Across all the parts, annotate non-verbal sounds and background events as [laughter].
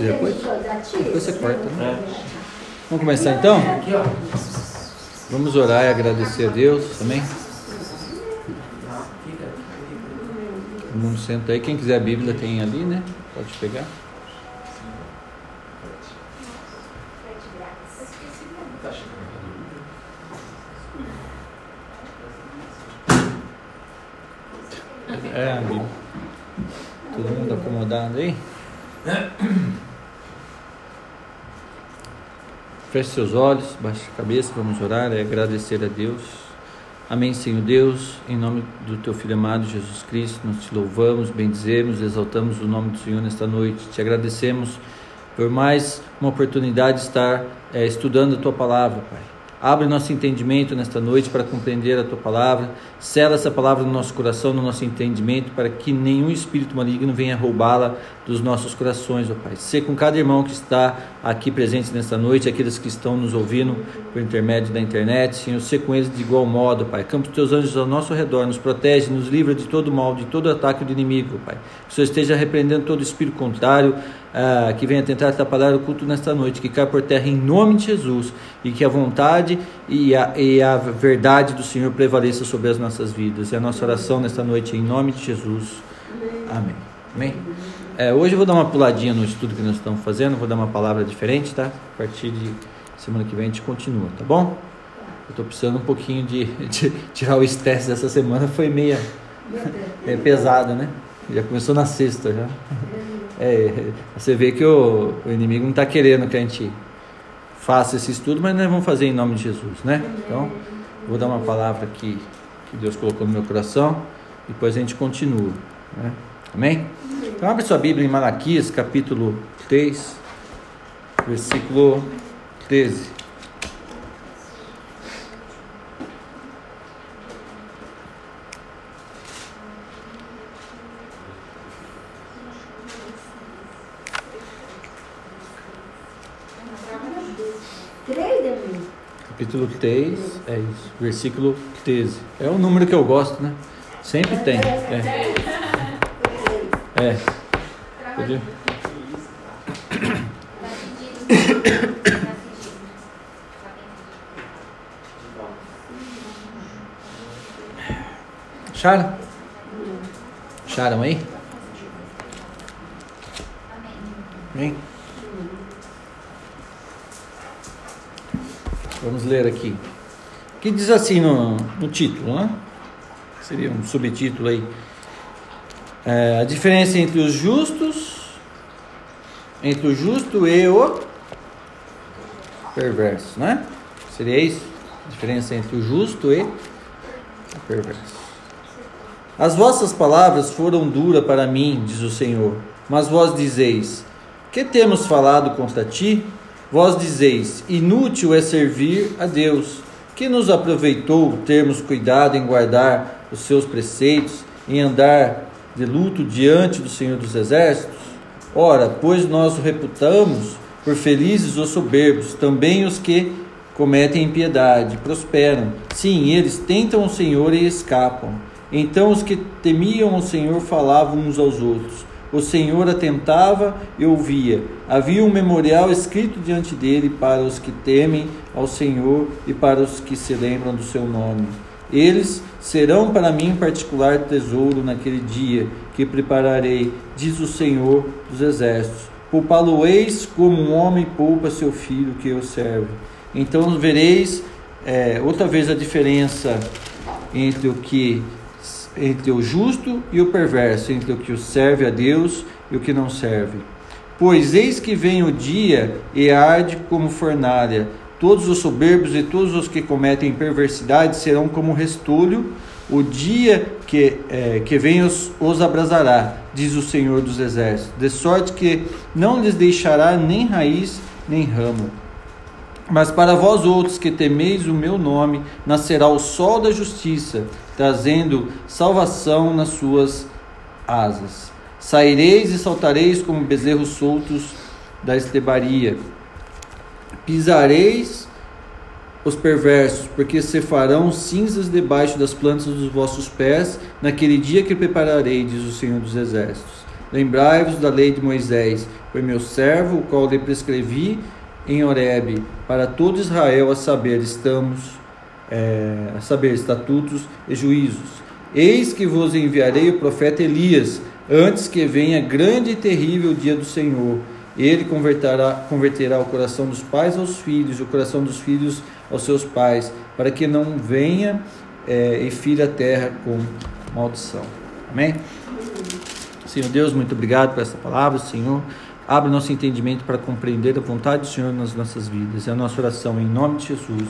esse depois? Depois você corta, né? Vamos começar então? Vamos orar e agradecer a Deus, amém? Todo mundo senta aí. Quem quiser a Bíblia tem ali, né? Pode pegar. É, amigo. Todo mundo acomodado aí? Feche seus olhos, baixe a cabeça, vamos orar e agradecer a Deus. Amém, Senhor Deus, em nome do Teu Filho amado Jesus Cristo, nós te louvamos, bendizemos, exaltamos o nome do Senhor nesta noite. Te agradecemos por mais uma oportunidade de estar é, estudando a Tua palavra, Pai. Abre nosso entendimento nesta noite para compreender a tua palavra. Sela essa palavra no nosso coração, no nosso entendimento, para que nenhum espírito maligno venha roubá-la dos nossos corações, ó Pai. Ser com cada irmão que está aqui presente nesta noite, aqueles que estão nos ouvindo por intermédio da internet, Senhor, ser com eles de igual modo, Pai. Campo os teus anjos ao nosso redor, nos protege, nos livra de todo mal, de todo ataque do inimigo, Pai. Que o Senhor esteja repreendendo todo espírito contrário, ah, que venha tentar atrapalhar o culto nesta noite, que caia por terra em nome de Jesus e que a vontade e a, e a verdade do Senhor prevaleça sobre as nossas vidas. É a nossa oração nesta noite em nome de Jesus. Amém. Amém. É, hoje eu vou dar uma puladinha no estudo que nós estamos fazendo, vou dar uma palavra diferente, tá? A partir de semana que vem a gente continua, tá bom? Eu estou precisando um pouquinho de, de, tirar o estresse dessa semana, foi meia é, pesada, né? Já começou na sexta já. É, você vê que o, o inimigo não está querendo que a gente faça esse estudo, mas nós vamos fazer em nome de Jesus, né? Então, vou dar uma palavra aqui que Deus colocou no meu coração, e depois a gente continua, né? Amém? Então, abre sua Bíblia em Malaquias, capítulo 3, versículo 13. Capítulo 3, é isso. Versículo 13. É o número que eu gosto, né? Sempre tem. É. É. Entendeu? Acharam? Acharam aí? Amém? Vamos ler aqui. Que diz assim no, no título, né? Seria um subtítulo aí. É, a diferença entre os justos, entre o justo e o perverso, né? Seria isso? A diferença entre o justo e o perverso. As vossas palavras foram duras para mim, diz o Senhor, mas vós dizeis: Que temos falado contra ti? Vós dizeis: inútil é servir a Deus. Que nos aproveitou termos cuidado em guardar os seus preceitos, em andar de luto diante do Senhor dos Exércitos? Ora, pois nós o reputamos por felizes os soberbos, também os que cometem impiedade, prosperam. Sim, eles tentam o Senhor e escapam. Então os que temiam o Senhor falavam uns aos outros o Senhor atentava e ouvia. Havia um memorial escrito diante dele para os que temem ao Senhor e para os que se lembram do seu nome. Eles serão para mim particular tesouro naquele dia que prepararei, diz o Senhor dos Exércitos. Poupá-lo-eis como um homem poupa seu filho que o serve. Então vereis é, outra vez a diferença entre o que entre o justo e o perverso, entre o que serve a Deus e o que não serve. Pois eis que vem o dia e arde como fornalha. Todos os soberbos e todos os que cometem perversidade serão como restolho. O dia que, é, que vem os, os abrasará, diz o Senhor dos Exércitos, de sorte que não lhes deixará nem raiz nem ramo. Mas para vós outros que temeis o meu nome, nascerá o sol da justiça, trazendo salvação nas suas asas. Saireis e saltareis como bezerros soltos da estebaria. Pisareis os perversos, porque se farão cinzas debaixo das plantas dos vossos pés, naquele dia que prepararei, diz o Senhor dos Exércitos. Lembrai-vos da lei de Moisés, foi meu servo, o qual lhe prescrevi em Horebe, para todo Israel a saber, estamos, é, saber, estatutos e juízos. Eis que vos enviarei o profeta Elias, antes que venha grande e terrível dia do Senhor. Ele converterá, converterá o coração dos pais aos filhos, o coração dos filhos aos seus pais, para que não venha é, e fira a terra com maldição. Amém? Senhor Deus, muito obrigado por essa palavra, Senhor. Abre nosso entendimento para compreender a vontade do Senhor nas nossas vidas. É a nossa oração em nome de Jesus.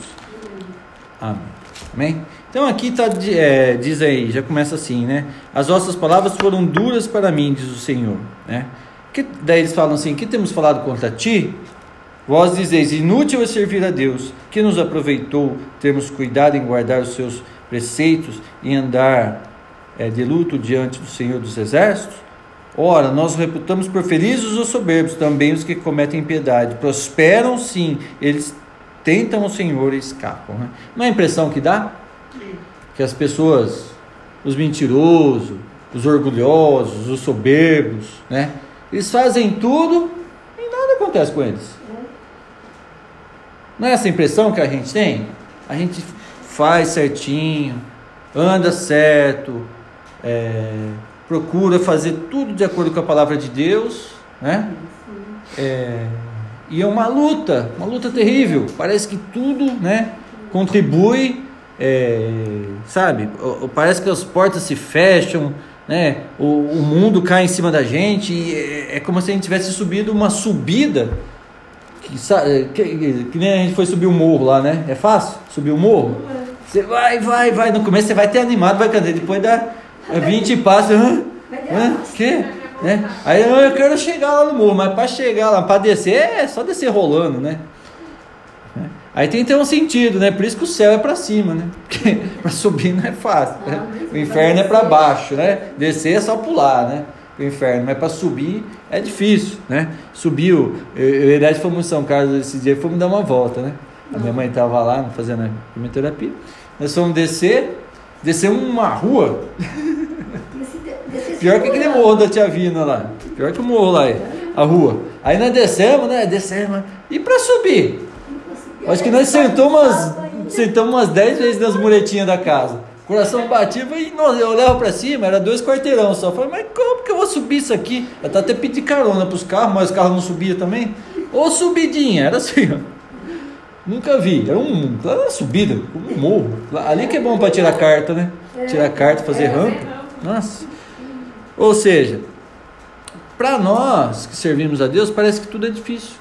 Amém. Amém? Então aqui tá, é, diz aí, já começa assim, né? As vossas palavras foram duras para mim, diz o Senhor. Né? Que, daí eles falam assim: que temos falado contra ti? Vós dizeis: inútil é servir a Deus, que nos aproveitou termos cuidado em guardar os seus preceitos e andar é, de luto diante do Senhor dos Exércitos? Ora, nós reputamos por felizes os soberbos, também os que cometem impiedade. Prosperam sim, eles tentam o Senhor e escapam. Né? Não é a impressão que dá? Que as pessoas, os mentirosos, os orgulhosos, os soberbos, né? Eles fazem tudo e nada acontece com eles. Não é essa impressão que a gente tem? A gente faz certinho, anda certo, é, procura fazer tudo de acordo com a palavra de Deus, né? É, e é uma luta, uma luta terrível. Parece que tudo, né, contribui, é, sabe? Parece que as portas se fecham, né? O, o mundo cai em cima da gente. É, é, como se a gente tivesse subido uma subida. Que, que, que, nem a gente foi subir o morro lá, né? É fácil subir o morro? Você vai, vai, vai. No começo você vai ter animado, vai cantar. Depois dá 20 passos. Hã? Hã? Que? Né? Aí eu quero chegar lá no morro, mas para chegar lá, para descer, é só descer rolando, né? Aí tem que ter um sentido, né? Por isso que o céu é para cima, né? Porque [laughs] para subir não é fácil. Né? O inferno é para baixo, né? Descer é só pular, né? O inferno, mas para subir é difícil, né? Subiu, eu, eu e fomos em São Carlos esse dia, fomos dar uma volta, né? A minha mãe estava lá fazendo a quimioterapia. Nós fomos descer, descer uma rua. Pior que aquele morro da Tia Vina lá. Pior que o morro lá, a rua. Aí nós descemos, né? Descemos. E para subir? Acho que nós sentamos umas, sentamos umas 10 vezes nas muretinhas da casa. Coração batido e nós, eu olhava para cima, era dois quarteirão só. Eu falei, mas como que eu vou subir isso aqui? Eu tava até pedindo carona para os carros, mas os carros não subiam também. Ou subidinha, era assim, ó. Nunca vi. Era um, uma subida, um morro. Ali que é bom para tirar carta, né? Tirar carta, fazer rampa. Nossa. Ou seja, para nós que servimos a Deus, parece que tudo é difícil.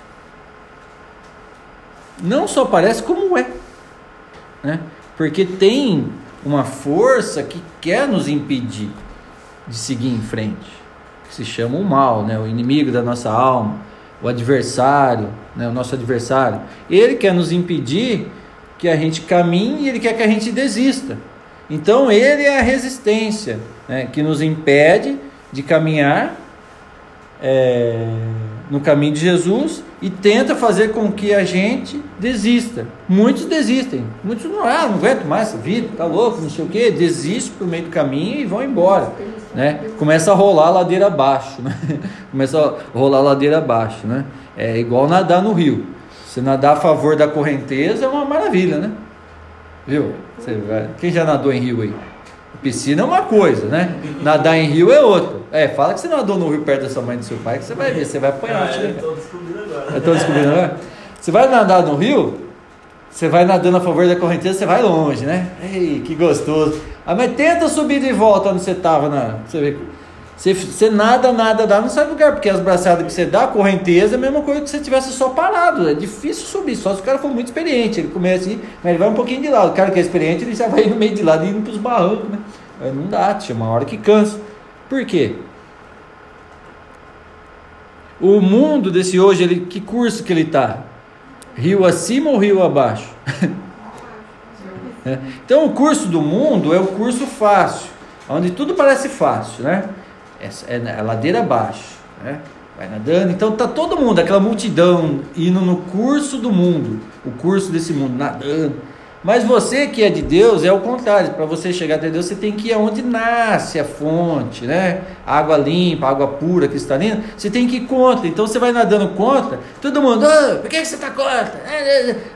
Não só parece, como é. Né? Porque tem uma força que quer nos impedir de seguir em frente, que se chama o mal, né? o inimigo da nossa alma, o adversário, né? o nosso adversário. Ele quer nos impedir que a gente caminhe e ele quer que a gente desista. Então ele é a resistência né? que nos impede de caminhar é, no caminho de Jesus e tenta fazer com que a gente desista. Muitos desistem, muitos não, ah, não aguento mais essa vida, tá louco, não sei o que, desistem por meio do caminho e vão embora, né? Começa a rolar a ladeira abaixo, né? [laughs] Começa a rolar a ladeira abaixo, né? É igual nadar no rio. Se nadar a favor da correnteza é uma maravilha, né? Viu? Vai... Quem já nadou em rio aí? Piscina é uma coisa, né? Nadar em rio é outra. É, fala que você nadou no rio perto da sua mãe e do seu pai, que você vai ver, você vai apanhar. Ah, eu tô descobrindo agora. Eu tô descobrindo agora. Você vai nadar no rio, você vai nadando a favor da correnteza, você vai longe, né? Ei, que gostoso. Ah, mas tenta subir de volta onde você estava, na. Você vê. Você, você nada, nada, dá, não sai do lugar, porque as braçadas que você dá, a correnteza, é a mesma coisa que se você tivesse só parado. É difícil subir, só se o cara for muito experiente. Ele começa assim, mas ele vai um pouquinho de lado. O cara que é experiente, ele já vai no meio de lado indo para os barrancos, né? Não dá, tinha uma hora que cansa. Por quê? O mundo desse hoje, ele, que curso que ele está? Rio acima ou rio abaixo? [laughs] é. Então o curso do mundo é o curso fácil, onde tudo parece fácil, né? É, é, ladeira abaixo, né? vai nadando. Então tá todo mundo, aquela multidão indo no curso do mundo, o curso desse mundo, nadando. Mas você que é de Deus é o contrário. Para você chegar até Deus, você tem que ir aonde nasce a fonte, né? Água limpa, água pura, cristalina. Você tem que ir contra. Então você vai nadando contra. Todo mundo, oh, por que, você está contra?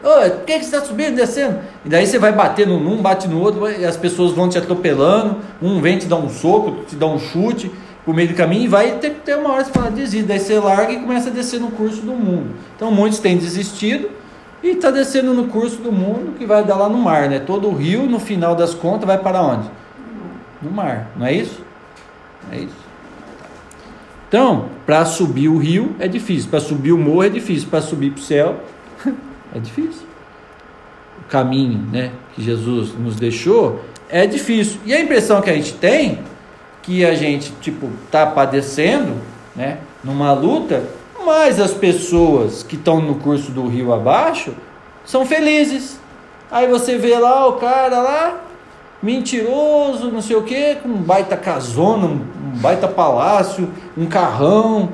Oh, por que, você está subindo, descendo? E daí você vai batendo num, bate no outro, e as pessoas vão te atropelando. Um vem te dar um soco, te dá um chute por meio do caminho e vai ter que ter uma hora você fala desiste. Daí você larga e começa a descer no curso do mundo. Então muitos têm desistido e está descendo no curso do mundo que vai dar lá no mar, né? Todo o rio, no final das contas, vai para onde? No mar, não é isso? É isso. Então, para subir o rio é difícil, para subir o morro é difícil, para subir para o céu [laughs] é difícil. O caminho, né, que Jesus nos deixou é difícil. E a impressão que a gente tem que a gente tipo tá padecendo, né, numa luta, mas as pessoas que estão no curso do rio abaixo são felizes. Aí você vê lá o cara lá, mentiroso, não sei o que, com um baita casona, um baita palácio, um carrão,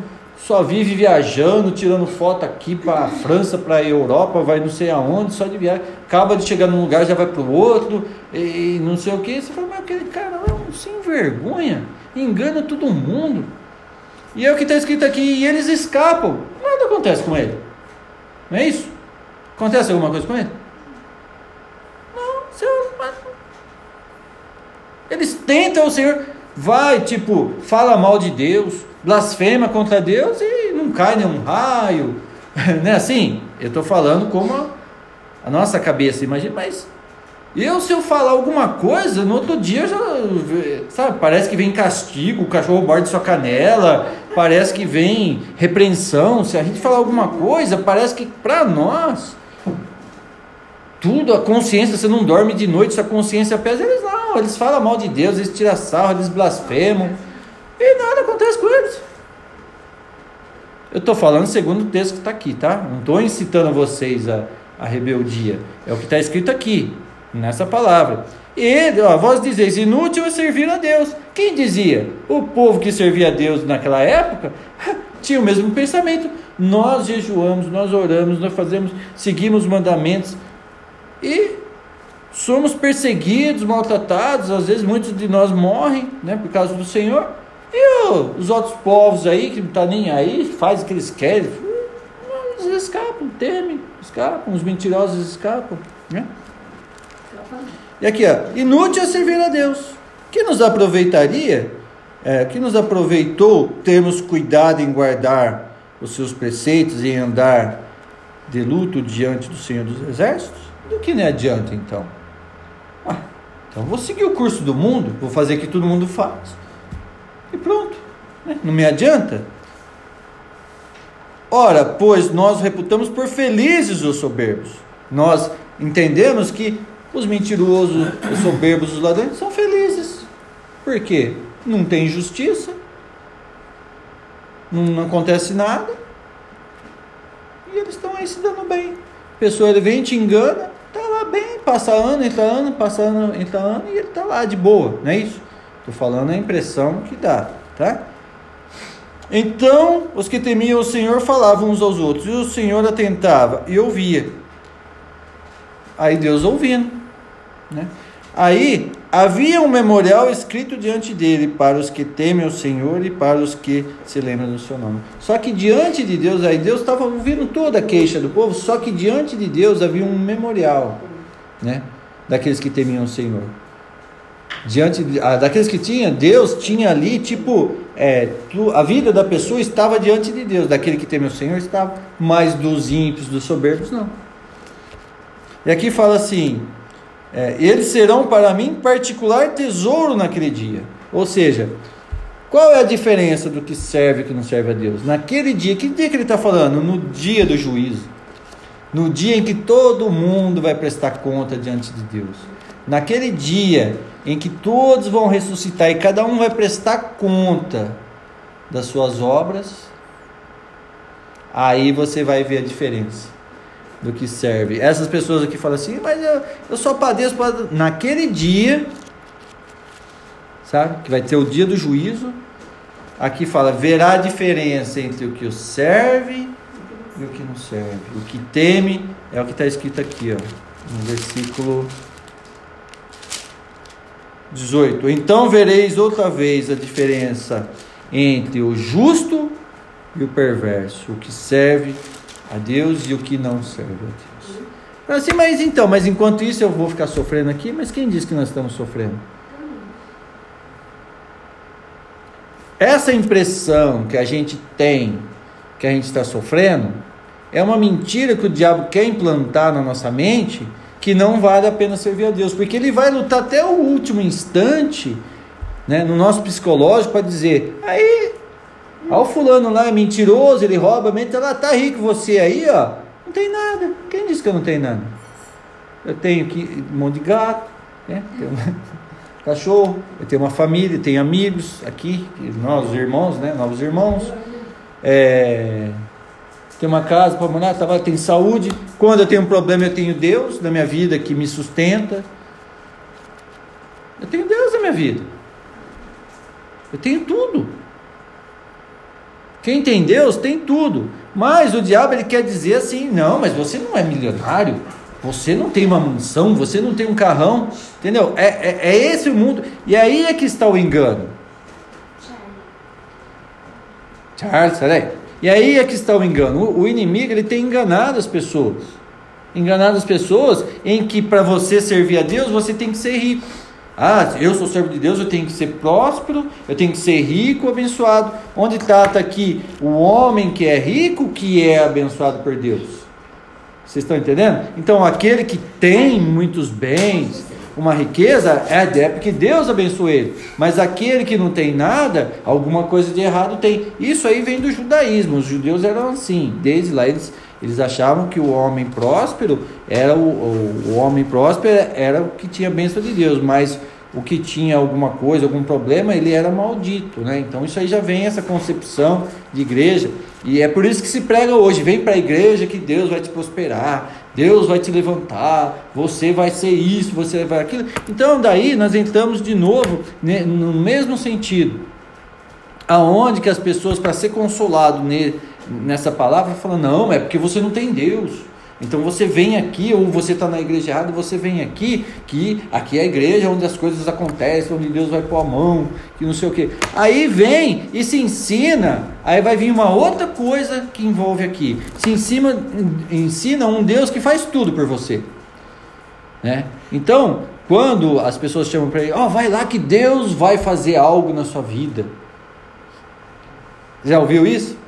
só vive viajando, tirando foto aqui para a França, para a Europa, vai não sei aonde, só de viagem. Acaba de chegar num lugar, já vai para o outro, e não sei o que. Você fala, mas aquele cara é um sem vergonha, engana todo mundo. E é o que está escrito aqui, e eles escapam. Nada acontece com ele. Não é isso? Acontece alguma coisa com ele? Não, Senhor. Eles tentam, o Senhor vai, tipo, fala mal de Deus, blasfema contra Deus e não cai nenhum raio. [laughs] Não é assim? Eu estou falando como a, a nossa cabeça, imagina, mas eu, se eu falar alguma coisa, no outro dia já. Sabe, parece que vem castigo, o cachorro morde sua canela, parece que vem repreensão. Se a gente falar alguma coisa, parece que para nós. Tudo, a consciência, você não dorme de noite, sua consciência pesa. Eles não, eles falam mal de Deus, eles tiram sarro, eles blasfemam. E nada acontece com eles. Eu estou falando segundo o texto que está aqui, tá? Não estou incitando vocês a, a rebeldia. É o que está escrito aqui nessa palavra. E ó, vós dizeis, inútil é servir a Deus. Quem dizia? O povo que servia a Deus naquela época tinha o mesmo pensamento. Nós jejuamos, nós oramos, nós fazemos, seguimos mandamentos e somos perseguidos, maltratados. Às vezes muitos de nós morrem né, por causa do Senhor. E os outros povos aí que não tá nem aí, faz o que eles querem, eles escapam, temem, escapam, os mentirosos escapam. Né? E aqui, ó, inútil é servir a Deus. Que nos aproveitaria, é, que nos aproveitou termos cuidado em guardar os seus preceitos e em andar de luto diante do Senhor dos Exércitos? Do que nem adianta então? Ah, então vou seguir o curso do mundo, vou fazer o que todo mundo faz. E pronto. Né? Não me adianta? Ora, pois nós reputamos por felizes os soberbos. Nós entendemos que os mentirosos, os soberbos, os ladrões são felizes. Por quê? Não tem justiça, não, não acontece nada, e eles estão aí se dando bem. A pessoa ele vem, te engana, tá lá bem, passa ano, entra ano, passa ano, entra ano, e ele tá lá de boa, não é isso? Estou falando a impressão que dá, tá? Então, os que temiam o Senhor falavam uns aos outros, e o Senhor atentava e ouvia. Aí Deus ouvindo. Né? Aí havia um memorial escrito diante dele para os que temem o Senhor e para os que se lembram do seu nome. Só que diante de Deus, aí Deus estava ouvindo toda a queixa do povo, só que diante de Deus havia um memorial, né? Daqueles que temiam o Senhor. Diante ah, daqueles que tinha, Deus tinha ali, tipo, é, tu, a vida da pessoa estava diante de Deus, daquele que teme o Senhor estava, mas dos ímpios, dos soberbos, não. E aqui fala assim: é, eles serão para mim particular tesouro naquele dia. Ou seja, qual é a diferença do que serve e que não serve a Deus? Naquele dia, que dia que ele está falando? No dia do juízo. No dia em que todo mundo vai prestar conta diante de Deus. Naquele dia em que todos vão ressuscitar e cada um vai prestar conta das suas obras, aí você vai ver a diferença do que serve. Essas pessoas aqui falam assim, mas eu, eu só padeço, padeço. naquele dia, sabe? Que vai ter o dia do juízo. Aqui fala, verá a diferença entre o que serve e o que não serve. O que teme é o que está escrito aqui, ó. no versículo 18: Então vereis outra vez a diferença entre o justo e o perverso, o que serve a Deus e o que não serve a Deus. Assim, mas então, mas enquanto isso eu vou ficar sofrendo aqui, mas quem diz que nós estamos sofrendo? Essa impressão que a gente tem que a gente está sofrendo é uma mentira que o diabo quer implantar na nossa mente que não vale a pena servir a Deus, porque ele vai lutar até o último instante, né, no nosso psicológico para dizer: aí, ó, o fulano lá é mentiroso, ele rouba, mente lá, tá rico você aí, ó, não tem nada. Quem disse que eu não tenho nada? Eu tenho aqui um monte de gato, né? Tenho [laughs] cachorro, eu tenho uma família, tenho amigos aqui, nós irmãos, né? Novos irmãos. É, tem uma casa para morar, tá, tem saúde. Quando eu tenho um problema, eu tenho Deus na minha vida que me sustenta. Eu tenho Deus na minha vida. Eu tenho tudo. Quem tem Deus tem tudo. Mas o diabo ele quer dizer assim: não, mas você não é milionário. Você não tem uma mansão, você não tem um carrão, entendeu? É, é, é esse o mundo. E aí é que está o engano. Charles, peraí. E aí é que está o engano. O, inimigo ele tem enganado as pessoas. Enganado as pessoas em que para você servir a Deus você tem que ser rico. Ah, eu sou servo de Deus, eu tenho que ser próspero, eu tenho que ser rico, abençoado. Onde está tá aqui o homem que é rico, que é abençoado por Deus? Vocês estão entendendo? Então, aquele que tem muitos bens, uma riqueza, é, é porque Deus abençoou ele. Mas aquele que não tem nada, alguma coisa de errado tem. Isso aí vem do judaísmo. Os judeus eram assim. Desde lá eles, eles achavam que o homem próspero era o, o, o homem próspero era o que tinha bênção de Deus, mas o que tinha alguma coisa, algum problema, ele era maldito, né? Então isso aí já vem essa concepção de igreja e é por isso que se prega hoje, vem para a igreja que Deus vai te prosperar, Deus vai te levantar, você vai ser isso, você vai aquilo. Então daí nós entramos de novo no mesmo sentido, aonde que as pessoas para ser consolado nessa palavra falam não, é porque você não tem Deus. Então você vem aqui, ou você está na igreja errada, você vem aqui, que aqui é a igreja onde as coisas acontecem, onde Deus vai pôr a mão, que não sei o que. Aí vem e se ensina, aí vai vir uma outra coisa que envolve aqui. Se ensina, ensina um Deus que faz tudo por você. Né? Então, quando as pessoas chamam para ele, ó, oh, vai lá que Deus vai fazer algo na sua vida. Já ouviu isso?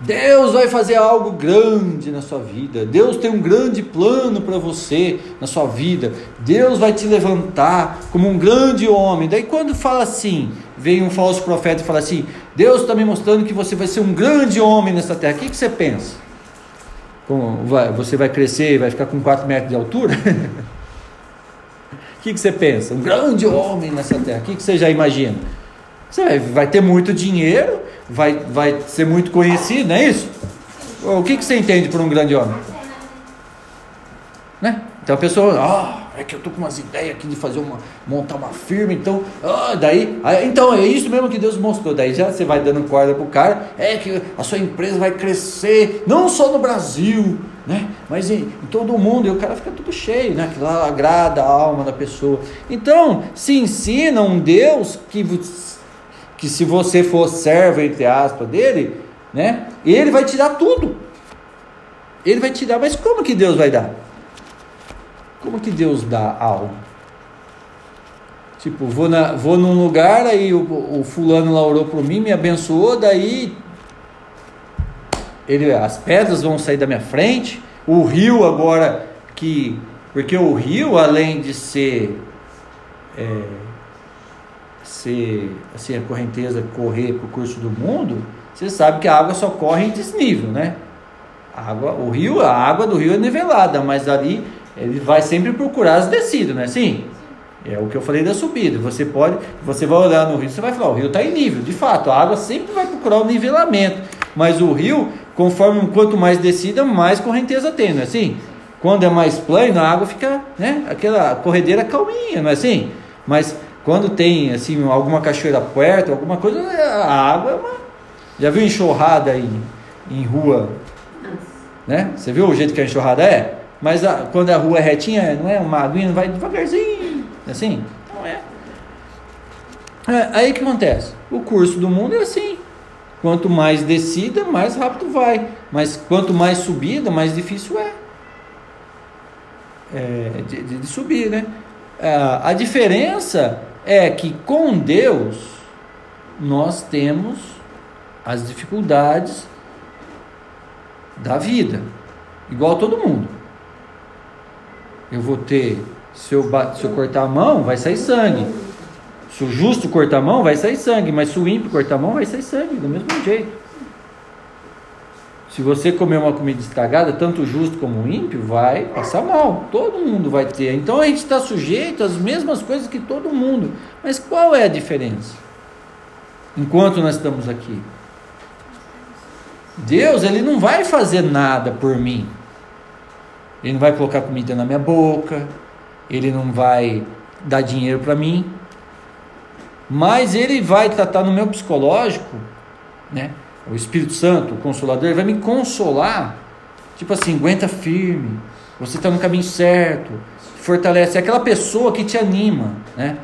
Deus vai fazer algo grande na sua vida. Deus tem um grande plano para você na sua vida. Deus vai te levantar como um grande homem. Daí, quando fala assim, vem um falso profeta e fala assim: Deus está me mostrando que você vai ser um grande homem nessa terra. O que, que você pensa? Você vai crescer e vai ficar com 4 metros de altura? [laughs] O que, que você pensa? Um grande homem nessa terra. O que, que você já imagina? Você vai, ter muito dinheiro vai, vai ser muito conhecido, não é isso? O que, que você entende por um grande homem? Né? Então a pessoa, ah, é que eu tô com umas ideias aqui de fazer uma, montar uma firma, então, ah, daí, aí, então é isso mesmo que Deus mostrou. Daí já você vai dando corda pro cara, é que a sua empresa vai crescer, não só no Brasil, né? Mas em, em todo mundo, e o cara fica tudo cheio, né? Que lá agrada a alma da pessoa. Então, se ensina um Deus que que se você for servo, entre aspas, dele, né? Ele vai te dar tudo. Ele vai te dar, mas como que Deus vai dar? Como que Deus dá algo? Tipo, vou, na, vou num lugar, aí o, o fulano lá orou por mim, me abençoou, daí ele, as pedras vão sair da minha frente, o rio agora que. Porque o rio, além de ser. É, ser assim, a correnteza correr para o curso do mundo, você sabe que a água só corre em desnível, né? A água, o rio, a água do rio é nivelada, mas ali ele vai sempre procurar as descidas, não é assim? É o que eu falei da subida. Você pode, você vai olhar no rio, você vai falar, o rio está em nível. De fato, a água sempre vai procurar o nivelamento. Mas o rio, conforme quanto mais descida, mais correnteza tem, não é assim? Quando é mais plano, a água fica, né? Aquela corredeira calminha, não é assim? Mas quando tem assim alguma cachoeira perto, alguma coisa, a água é uma. Já viu enxurrada em, em rua? Né? Você viu o jeito que a enxurrada é? mas a, quando a rua é retinha, não é uma aguinha, vai devagarzinho, assim? Não é. é. Aí o que acontece? O curso do mundo é assim. Quanto mais descida, mais rápido vai. Mas quanto mais subida, mais difícil é. é de, de, de, subir, né? A, a diferença é que com Deus nós temos as dificuldades da vida, igual todo mundo. Eu vou ter, se eu, se eu cortar a mão, vai sair sangue. Se o justo cortar a mão, vai sair sangue, mas se o ímpio cortar a mão, vai sair sangue, do mesmo jeito. Se você comer uma comida estragada, tanto justo como ímpio, vai passar mal. Todo mundo vai ter. Então a gente está sujeito às mesmas coisas que todo mundo. Mas qual é a diferença? Enquanto nós estamos aqui. Deus, ele não vai fazer nada por mim. Ele não vai colocar comida na minha boca. Ele não vai dar dinheiro para mim mas ele vai tratar no meu psicológico, né? O Espírito Santo, o Consolador, ele vai me consolar, tipo assim, aguenta firme, você está no caminho certo, fortalece, é aquela pessoa que te anima, né?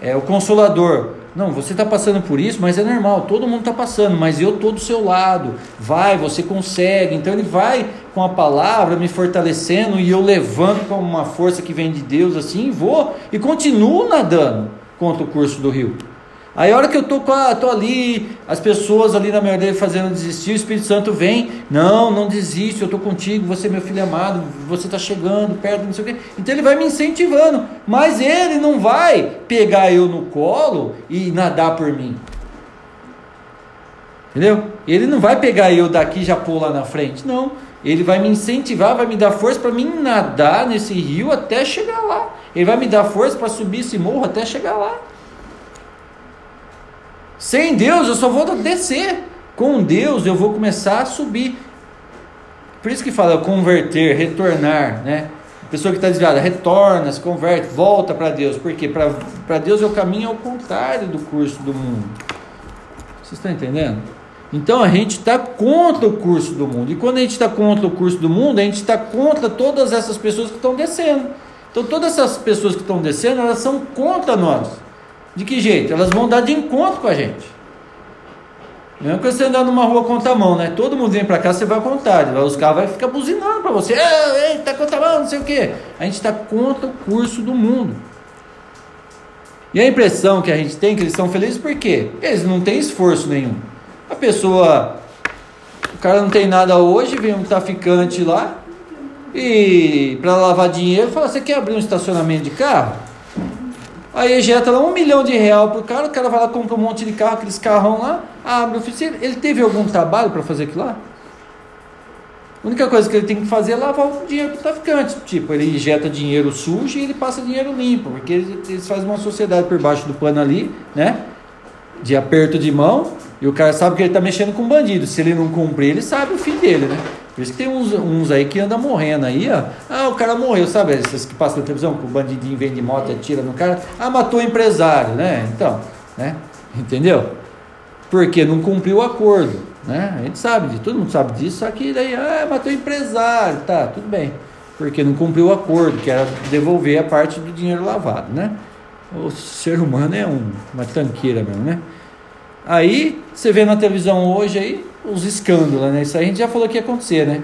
É o Consolador. Não, você está passando por isso, mas é normal, todo mundo está passando, mas eu estou do seu lado. Vai, você consegue. Então ele vai com a palavra me fortalecendo e eu levanto com uma força que vem de Deus assim, e vou e continuo nadando contra o curso do rio. Aí a hora que eu tô, tô ali, as pessoas ali na orelha fazendo desistir, o Espírito Santo vem, não, não desiste, eu estou contigo, você é meu filho amado, você está chegando perto, não sei o quê. Então ele vai me incentivando, mas ele não vai pegar eu no colo e nadar por mim. Entendeu? Ele não vai pegar eu daqui e já pôr lá na frente, não. Ele vai me incentivar, vai me dar força para mim nadar nesse rio até chegar lá. Ele vai me dar força para subir esse morro até chegar lá. Sem Deus eu só vou descer. Com Deus eu vou começar a subir. Por isso que fala converter, retornar, né? A pessoa que está desviada, retorna, se converte, volta para Deus. Porque para Deus é o caminho ao contrário do curso do mundo. Vocês estão entendendo? Então a gente está contra o curso do mundo. E quando a gente está contra o curso do mundo, a gente está contra todas essas pessoas que estão descendo. Então todas essas pessoas que estão descendo, elas são contra nós. De que jeito? Elas vão dar de encontro com a gente. Mesmo que você andar numa rua mão, né? Todo mundo vem para cá, você vai contar. Os carros vão ficar buzinando para você. Ei, tá mão, não sei o quê. A gente está contra o curso do mundo. E a impressão que a gente tem é que eles estão felizes por quê? Eles não têm esforço nenhum. A pessoa, o cara não tem nada hoje, vem um traficante lá e para lavar dinheiro, fala: Você quer abrir um estacionamento de carro? Aí ejeta lá um milhão de real pro cara, o cara vai lá, compra um monte de carro, aqueles carrão lá, abre a oficina. Ele teve algum trabalho para fazer aquilo lá? A única coisa que ele tem que fazer é lavar o dinheiro pro traficante. Tipo, ele injeta dinheiro sujo e ele passa dinheiro limpo, porque eles, fazem uma sociedade por baixo do pano ali, né? De aperto de mão, e o cara sabe que ele está mexendo com bandido. Se ele não cumprir, ele sabe o fim dele, né? Por isso que tem uns, uns aí que andam morrendo aí, ó. Ah, o cara morreu, sabe? Esses que passam na televisão, que o bandidinho vem de moto e atira no cara. Ah, matou o empresário, né? Então, né? [laughs] Entendeu? Porque não cumpriu o acordo, né? A gente sabe disso, todo mundo sabe disso, só que daí, ah, matou o empresário, tá, tudo bem. Porque não cumpriu o acordo, que era devolver a parte do dinheiro lavado, né? O ser humano é um, uma tanqueira mesmo, né? Aí, você vê na televisão hoje aí, os escândalos, né? Isso aí a gente já falou que ia acontecer, né?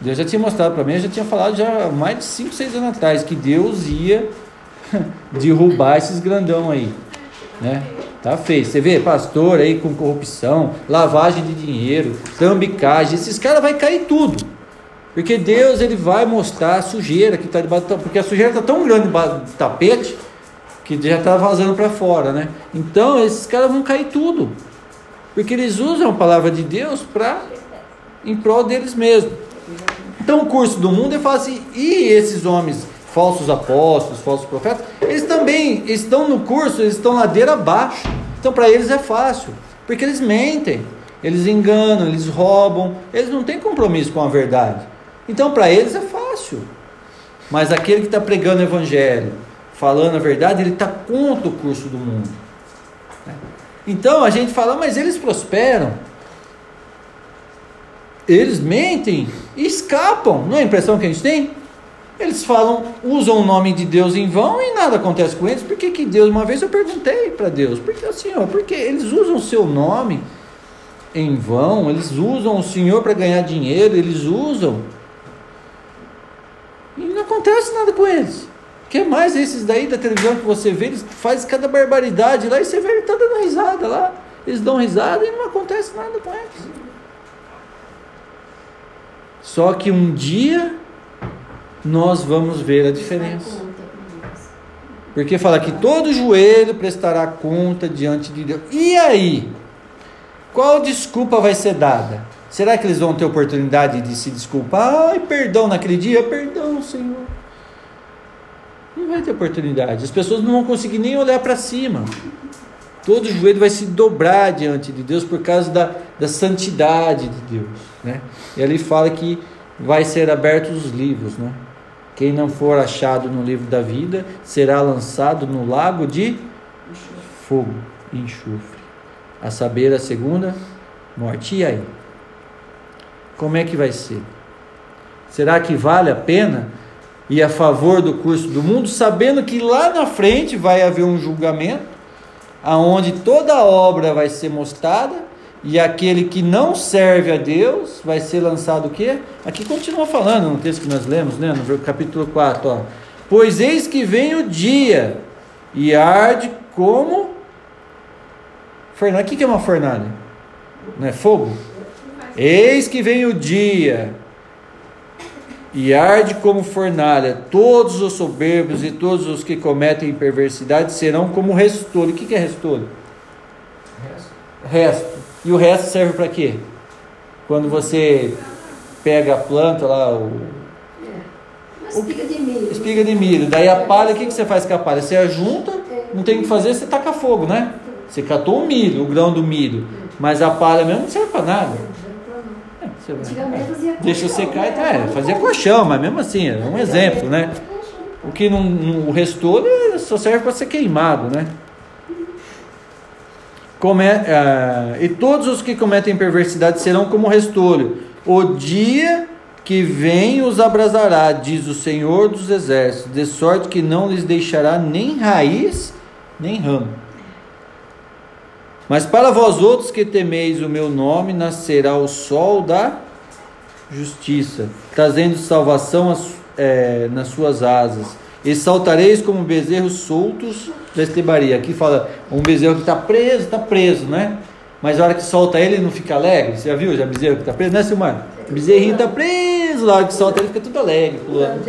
Deus já tinha mostrado para mim, eu já tinha falado já há mais de 5, 6 anos atrás que Deus ia [laughs] derrubar esses grandão aí, né? Tá feio. Você vê pastor aí com corrupção, lavagem de dinheiro, trambicagem, esses caras vai cair tudo. Porque Deus ele vai mostrar a sujeira que está debaixo, porque a sujeira está tão grande debaixo do tapete que já está vazando para fora, né? Então esses caras vão cair tudo. Porque eles usam a palavra de Deus para em prol deles mesmos. Então o curso do mundo é fala assim, e esses homens, falsos apóstolos, falsos profetas, eles também estão no curso, eles estão ladeira abaixo. Então para eles é fácil, porque eles mentem, eles enganam, eles roubam, eles não têm compromisso com a verdade. Então para eles é fácil. Mas aquele que está pregando o evangelho, falando a verdade, ele está contra o curso do mundo. Então a gente fala, mas eles prosperam. Eles mentem e escapam. Não é a impressão que a gente tem? Eles falam, usam o nome de Deus em vão e nada acontece com eles. Por que, que Deus, uma vez eu perguntei para Deus, porque Senhor, porque eles usam o seu nome em vão, eles usam o Senhor para ganhar dinheiro, eles usam. E não acontece nada com eles. Que mais esses daí da televisão que você vê, eles fazem cada barbaridade lá e você vê ele tá dando risada lá. Eles dão risada e não acontece nada com eles. Só que um dia nós vamos ver a diferença. Porque fala que todo joelho prestará conta diante de Deus. E aí? Qual desculpa vai ser dada? Será que eles vão ter oportunidade de se desculpar? Ai, perdão naquele dia, perdão, Senhor. Não vai ter oportunidade. As pessoas não vão conseguir nem olhar para cima. Todo joelho vai se dobrar diante de Deus por causa da, da santidade de Deus. Né? E ali fala que vai ser abertos os livros. Né? Quem não for achado no livro da vida será lançado no lago de fogo enxofre. A saber, a segunda morte. E aí? Como é que vai ser? Será que vale a pena ir a favor do curso do mundo, sabendo que lá na frente vai haver um julgamento, aonde toda a obra vai ser mostrada e aquele que não serve a Deus vai ser lançado o quê? Aqui continua falando no texto que nós lemos, né, no capítulo 4, ó. Pois eis que vem o dia e arde como fornalha. O que é uma fornalha? Não é fogo? Eis que vem o dia, e arde como fornalha, todos os soberbos e todos os que cometem perversidade serão como restolho. O que é restolho? Resto. resto. E o resto serve para quê? Quando você pega a planta lá, o. É, espiga de milho. Espiga de milho. Daí a palha, o que, que você faz com a palha? Você ajunta, não tem o que fazer, você taca fogo, né? Você catou o milho, o grão do milho. Mas a palha mesmo não serve para nada. Deixa secar e tá, é, fazia colchão, mas mesmo assim, é um exemplo, né? O que não, não o restou só serve para ser queimado, né? Come, uh, e todos os que cometem perversidade serão como restolho. O dia que vem os abrasará, diz o Senhor dos Exércitos, de sorte que não lhes deixará nem raiz, nem ramo. Mas para vós outros que temeis o meu nome, nascerá o sol da justiça, trazendo salvação é, nas suas asas. E saltareis como bezerros soltos da estebaria. Aqui fala um bezerro que está preso, está preso, né? Mas a hora que solta ele, não fica alegre. Você já viu já bezerro que está preso, né, Silmar? Bezerrinho está preso, a hora que solta ele fica tudo alegre, pulando.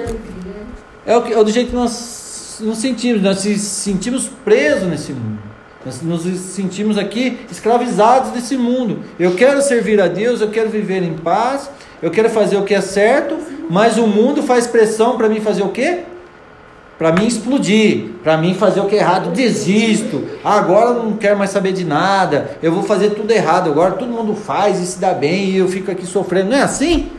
É, o que, é do jeito que nós nos sentimos, nós nos sentimos presos nesse mundo. Nós nos sentimos aqui escravizados desse mundo. Eu quero servir a Deus, eu quero viver em paz, eu quero fazer o que é certo, mas o mundo faz pressão para mim fazer o quê? Para mim explodir, para mim fazer o que é errado, desisto. Agora eu não quero mais saber de nada. Eu vou fazer tudo errado. Agora todo mundo faz e se dá bem e eu fico aqui sofrendo. Não é assim?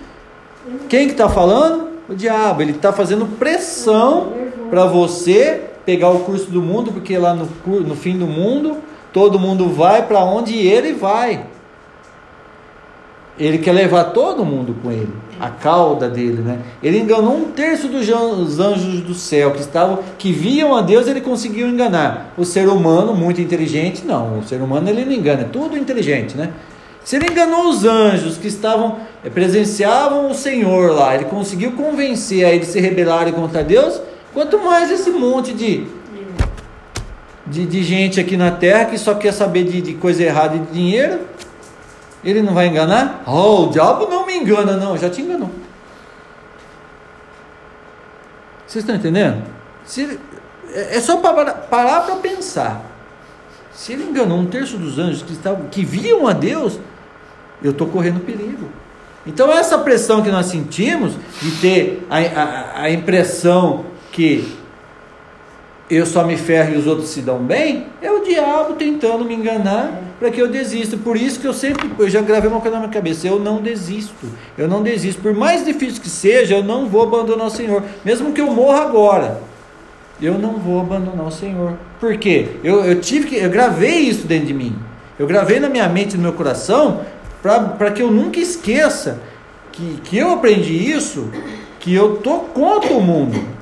Quem que está falando? O diabo. Ele está fazendo pressão para você pegar o curso do mundo, porque lá no, no fim do mundo, todo mundo vai para onde ele vai. Ele quer levar todo mundo com ele, a cauda dele, né? Ele enganou um terço dos anjos do céu que estavam, que viam a Deus, ele conseguiu enganar. O ser humano, muito inteligente, não. O ser humano ele não engana, é tudo inteligente, né? Se ele enganou os anjos que estavam eh, presenciavam o Senhor lá, ele conseguiu convencer a eles se rebelarem contra Deus, Quanto mais esse monte de, de, de gente aqui na terra que só quer saber de, de coisa errada e de dinheiro, ele não vai enganar? Oh, o diabo não me engana, não, já te enganou. Vocês estão entendendo? Se, é, é só parar para pensar. Se ele enganou um terço dos anjos que, estavam, que viam a Deus, eu estou correndo perigo. Então, essa pressão que nós sentimos de ter a, a, a impressão que eu só me ferro e os outros se dão bem, é o diabo tentando me enganar para que eu desista. Por isso que eu sempre, eu já gravei uma coisa na minha cabeça, eu não desisto. Eu não desisto. Por mais difícil que seja, eu não vou abandonar o Senhor. Mesmo que eu morra agora, eu não vou abandonar o Senhor. Por quê? Eu, eu tive que, eu gravei isso dentro de mim. Eu gravei na minha mente no meu coração para que eu nunca esqueça que, que eu aprendi isso que eu tô contra o mundo.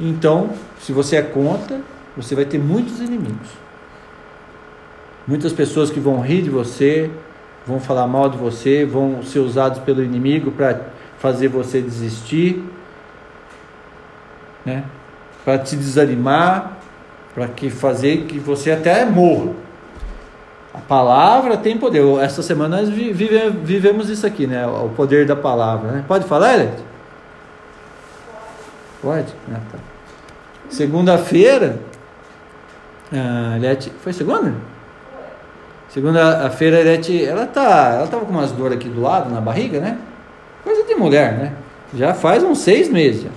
Então, se você é contra, você vai ter muitos inimigos. Muitas pessoas que vão rir de você, vão falar mal de você, vão ser usados pelo inimigo para fazer você desistir, né? Para te desanimar, para que fazer que você até morra. A palavra tem poder. Essa semana nós vive, vivemos isso aqui, né? O poder da palavra. Né? Pode falar, Elete? Pode? Ah, tá. Segunda-feira. Elete. Foi segunda? Segunda-feira, a Elete. Ela tá. Ela tava com umas dores aqui do lado, na barriga, né? Coisa de mulher, né? Já faz uns seis meses. Já.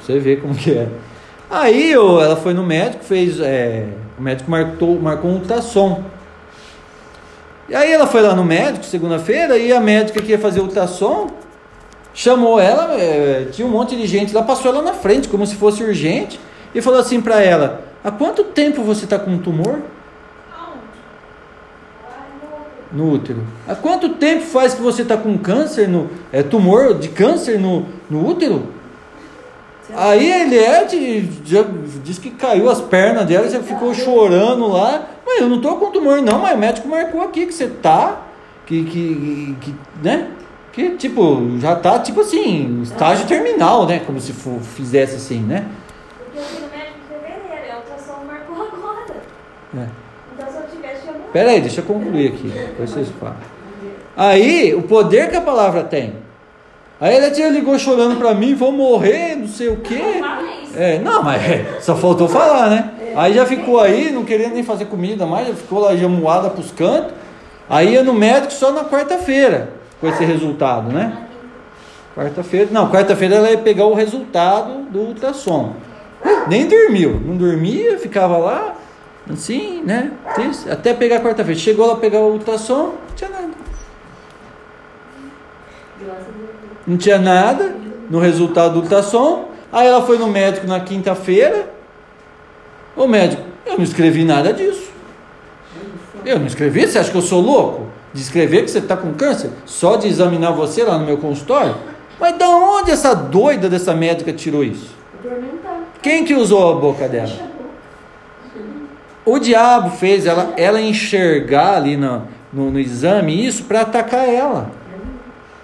Você vê como que é. Aí ela foi no médico, fez. É, o médico marcou, marcou um ultrassom. E aí ela foi lá no médico segunda-feira e a médica que ia fazer o ultrassom chamou ela, é, tinha um monte de gente lá, passou ela na frente como se fosse urgente e falou assim para ela: Há quanto tempo você está com um tumor? No útero. Há quanto tempo faz que você está com câncer, no, é, tumor de câncer no, no útero? Aí a Eliette já disse que caiu as pernas dela, já ficou chorando lá. Mas eu não estou com tumor, não, mas o médico marcou aqui que você tá, que, que, que né? Que tipo, já tá tipo assim, estágio terminal, né? Como se for, fizesse assim, né? Porque eu fui no médico em fevereiro, a ultrassom marcou [laughs] agora. É. Então se eu tivesse, eu. Pera aí, deixa eu concluir aqui, depois vocês falam. Aí, o poder que a palavra tem. Aí ela tinha ligou chorando para mim, vou morrer, não sei o quê. É, não, mas só faltou falar, né? Aí já ficou aí, não queria nem fazer comida mais, já ficou lá jamuada pros cantos. Aí ia no médico só na quarta-feira com esse resultado, né? Quarta-feira, não, quarta-feira ela ia pegar o resultado do ultrassom. Nem dormiu, não dormia, ficava lá, assim, né? Até pegar quarta-feira. Chegou lá pegar o ultrassom, não tinha nada. Não tinha nada no resultado do ultrassom. Aí ela foi no médico na quinta-feira. Ô médico, eu não escrevi nada disso. Eu não escrevi? Você acha que eu sou louco? De escrever que você está com câncer? Só de examinar você lá no meu consultório? Mas da onde essa doida dessa médica tirou isso? Quem que usou a boca dela? O diabo fez ela, ela enxergar ali no, no, no exame isso para atacar ela.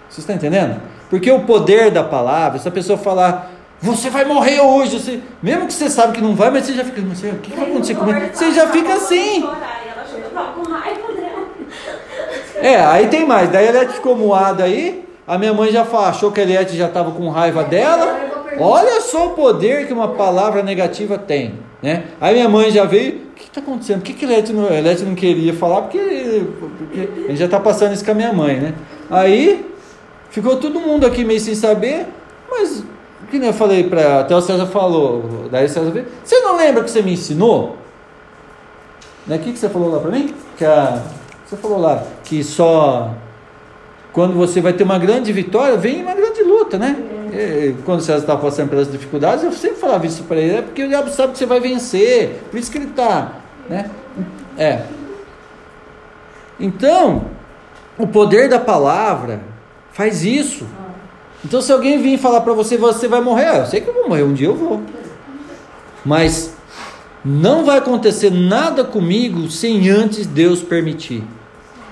Você está entendendo? Porque o poder da palavra, se a pessoa falar, você vai morrer hoje, você, mesmo que você sabe que não vai, mas você já fica, mas, o que, que vai acontecer comigo? Você já fica assim. É, aí tem mais. Daí a Eliette ficou moada aí. A minha mãe já achou que a Eliette já estava com raiva dela. Olha só o poder que uma palavra negativa tem. Né? Aí minha mãe já veio. O que está acontecendo? Por que, que a Eliette não, não queria falar? Porque, porque a gente já está passando isso com a minha mãe. Né? Aí ficou todo mundo aqui meio sem saber. Mas, que nem eu falei para. Até o César falou. Daí o César veio. Você não lembra que você me ensinou? Né? O que, que você falou lá para mim? Que a você falou lá que só quando você vai ter uma grande vitória, vem uma grande luta, né? E, quando você está passando pelas dificuldades, eu sempre falava isso para ele, é porque o diabo sabe que você vai vencer, por isso que ele está, né? É. Então, o poder da palavra faz isso. Então, se alguém vir falar para você, você vai morrer, eu sei que eu vou morrer, um dia eu vou. Mas não vai acontecer nada comigo sem antes Deus permitir.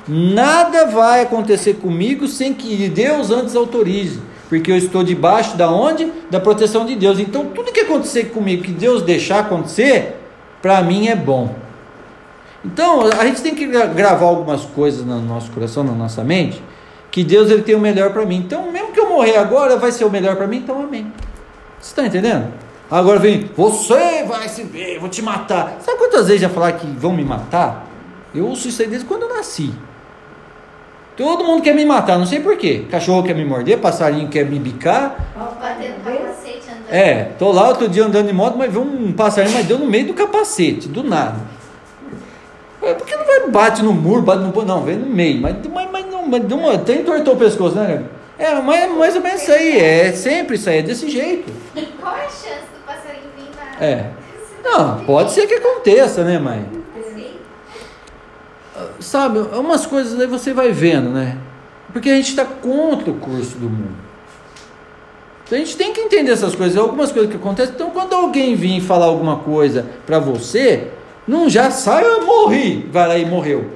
Nada vai acontecer comigo sem que Deus antes autorize, porque eu estou debaixo da onde? Da proteção de Deus. Então, tudo que acontecer comigo, que Deus deixar acontecer, para mim é bom. Então, a gente tem que gravar algumas coisas no nosso coração, na nossa mente, que Deus ele tem o melhor para mim. Então, mesmo que eu morrer agora, vai ser o melhor para mim, então amém. Você está entendendo? Agora vem, você vai se ver, vou te matar. Sabe quantas vezes já falar que vão me matar? Eu ouço isso aí desde quando eu nasci. Todo mundo quer me matar, não sei porquê. Cachorro quer me morder, passarinho quer me bicar. É, tô lá outro dia andando de moto, mas viu um passarinho, mas deu no meio do capacete, do nada. É, por que não vai bate no muro, bate no não, vem no meio, mas, mas, mas não, mas uma, até entortou o pescoço, né? É, mas é mais ou menos isso aí, é sempre isso aí, é desse jeito. Qual é a chance do passarinho vir na... É. Não, pode ser que aconteça, né, mãe? Sabe, umas coisas aí você vai vendo, né? Porque a gente está contra o curso do mundo. Então a gente tem que entender essas coisas, algumas coisas que acontecem. Então quando alguém vir falar alguma coisa para você, não já sai, eu morri, vai lá e morreu.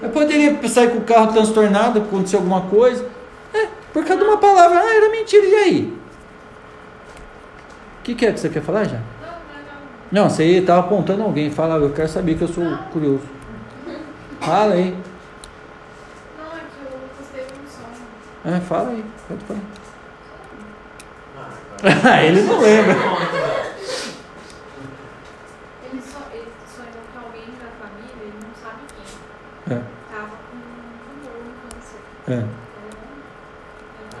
Eu poderia sair com o carro transtornado, acontecer alguma coisa. É, por causa de uma palavra, ah, era mentira, e aí? O que, que é que você quer falar já? Não, você estava apontando alguém, fala, eu quero saber que eu sou curioso. Fala aí. Não, é que eu postei um sonho. É, fala aí, pode falar. Ah, [laughs] ele não lembra. Ele, só, ele sonhou que alguém da família, ele não sabe quem, É, tava com um tumor no câncer. é. Então,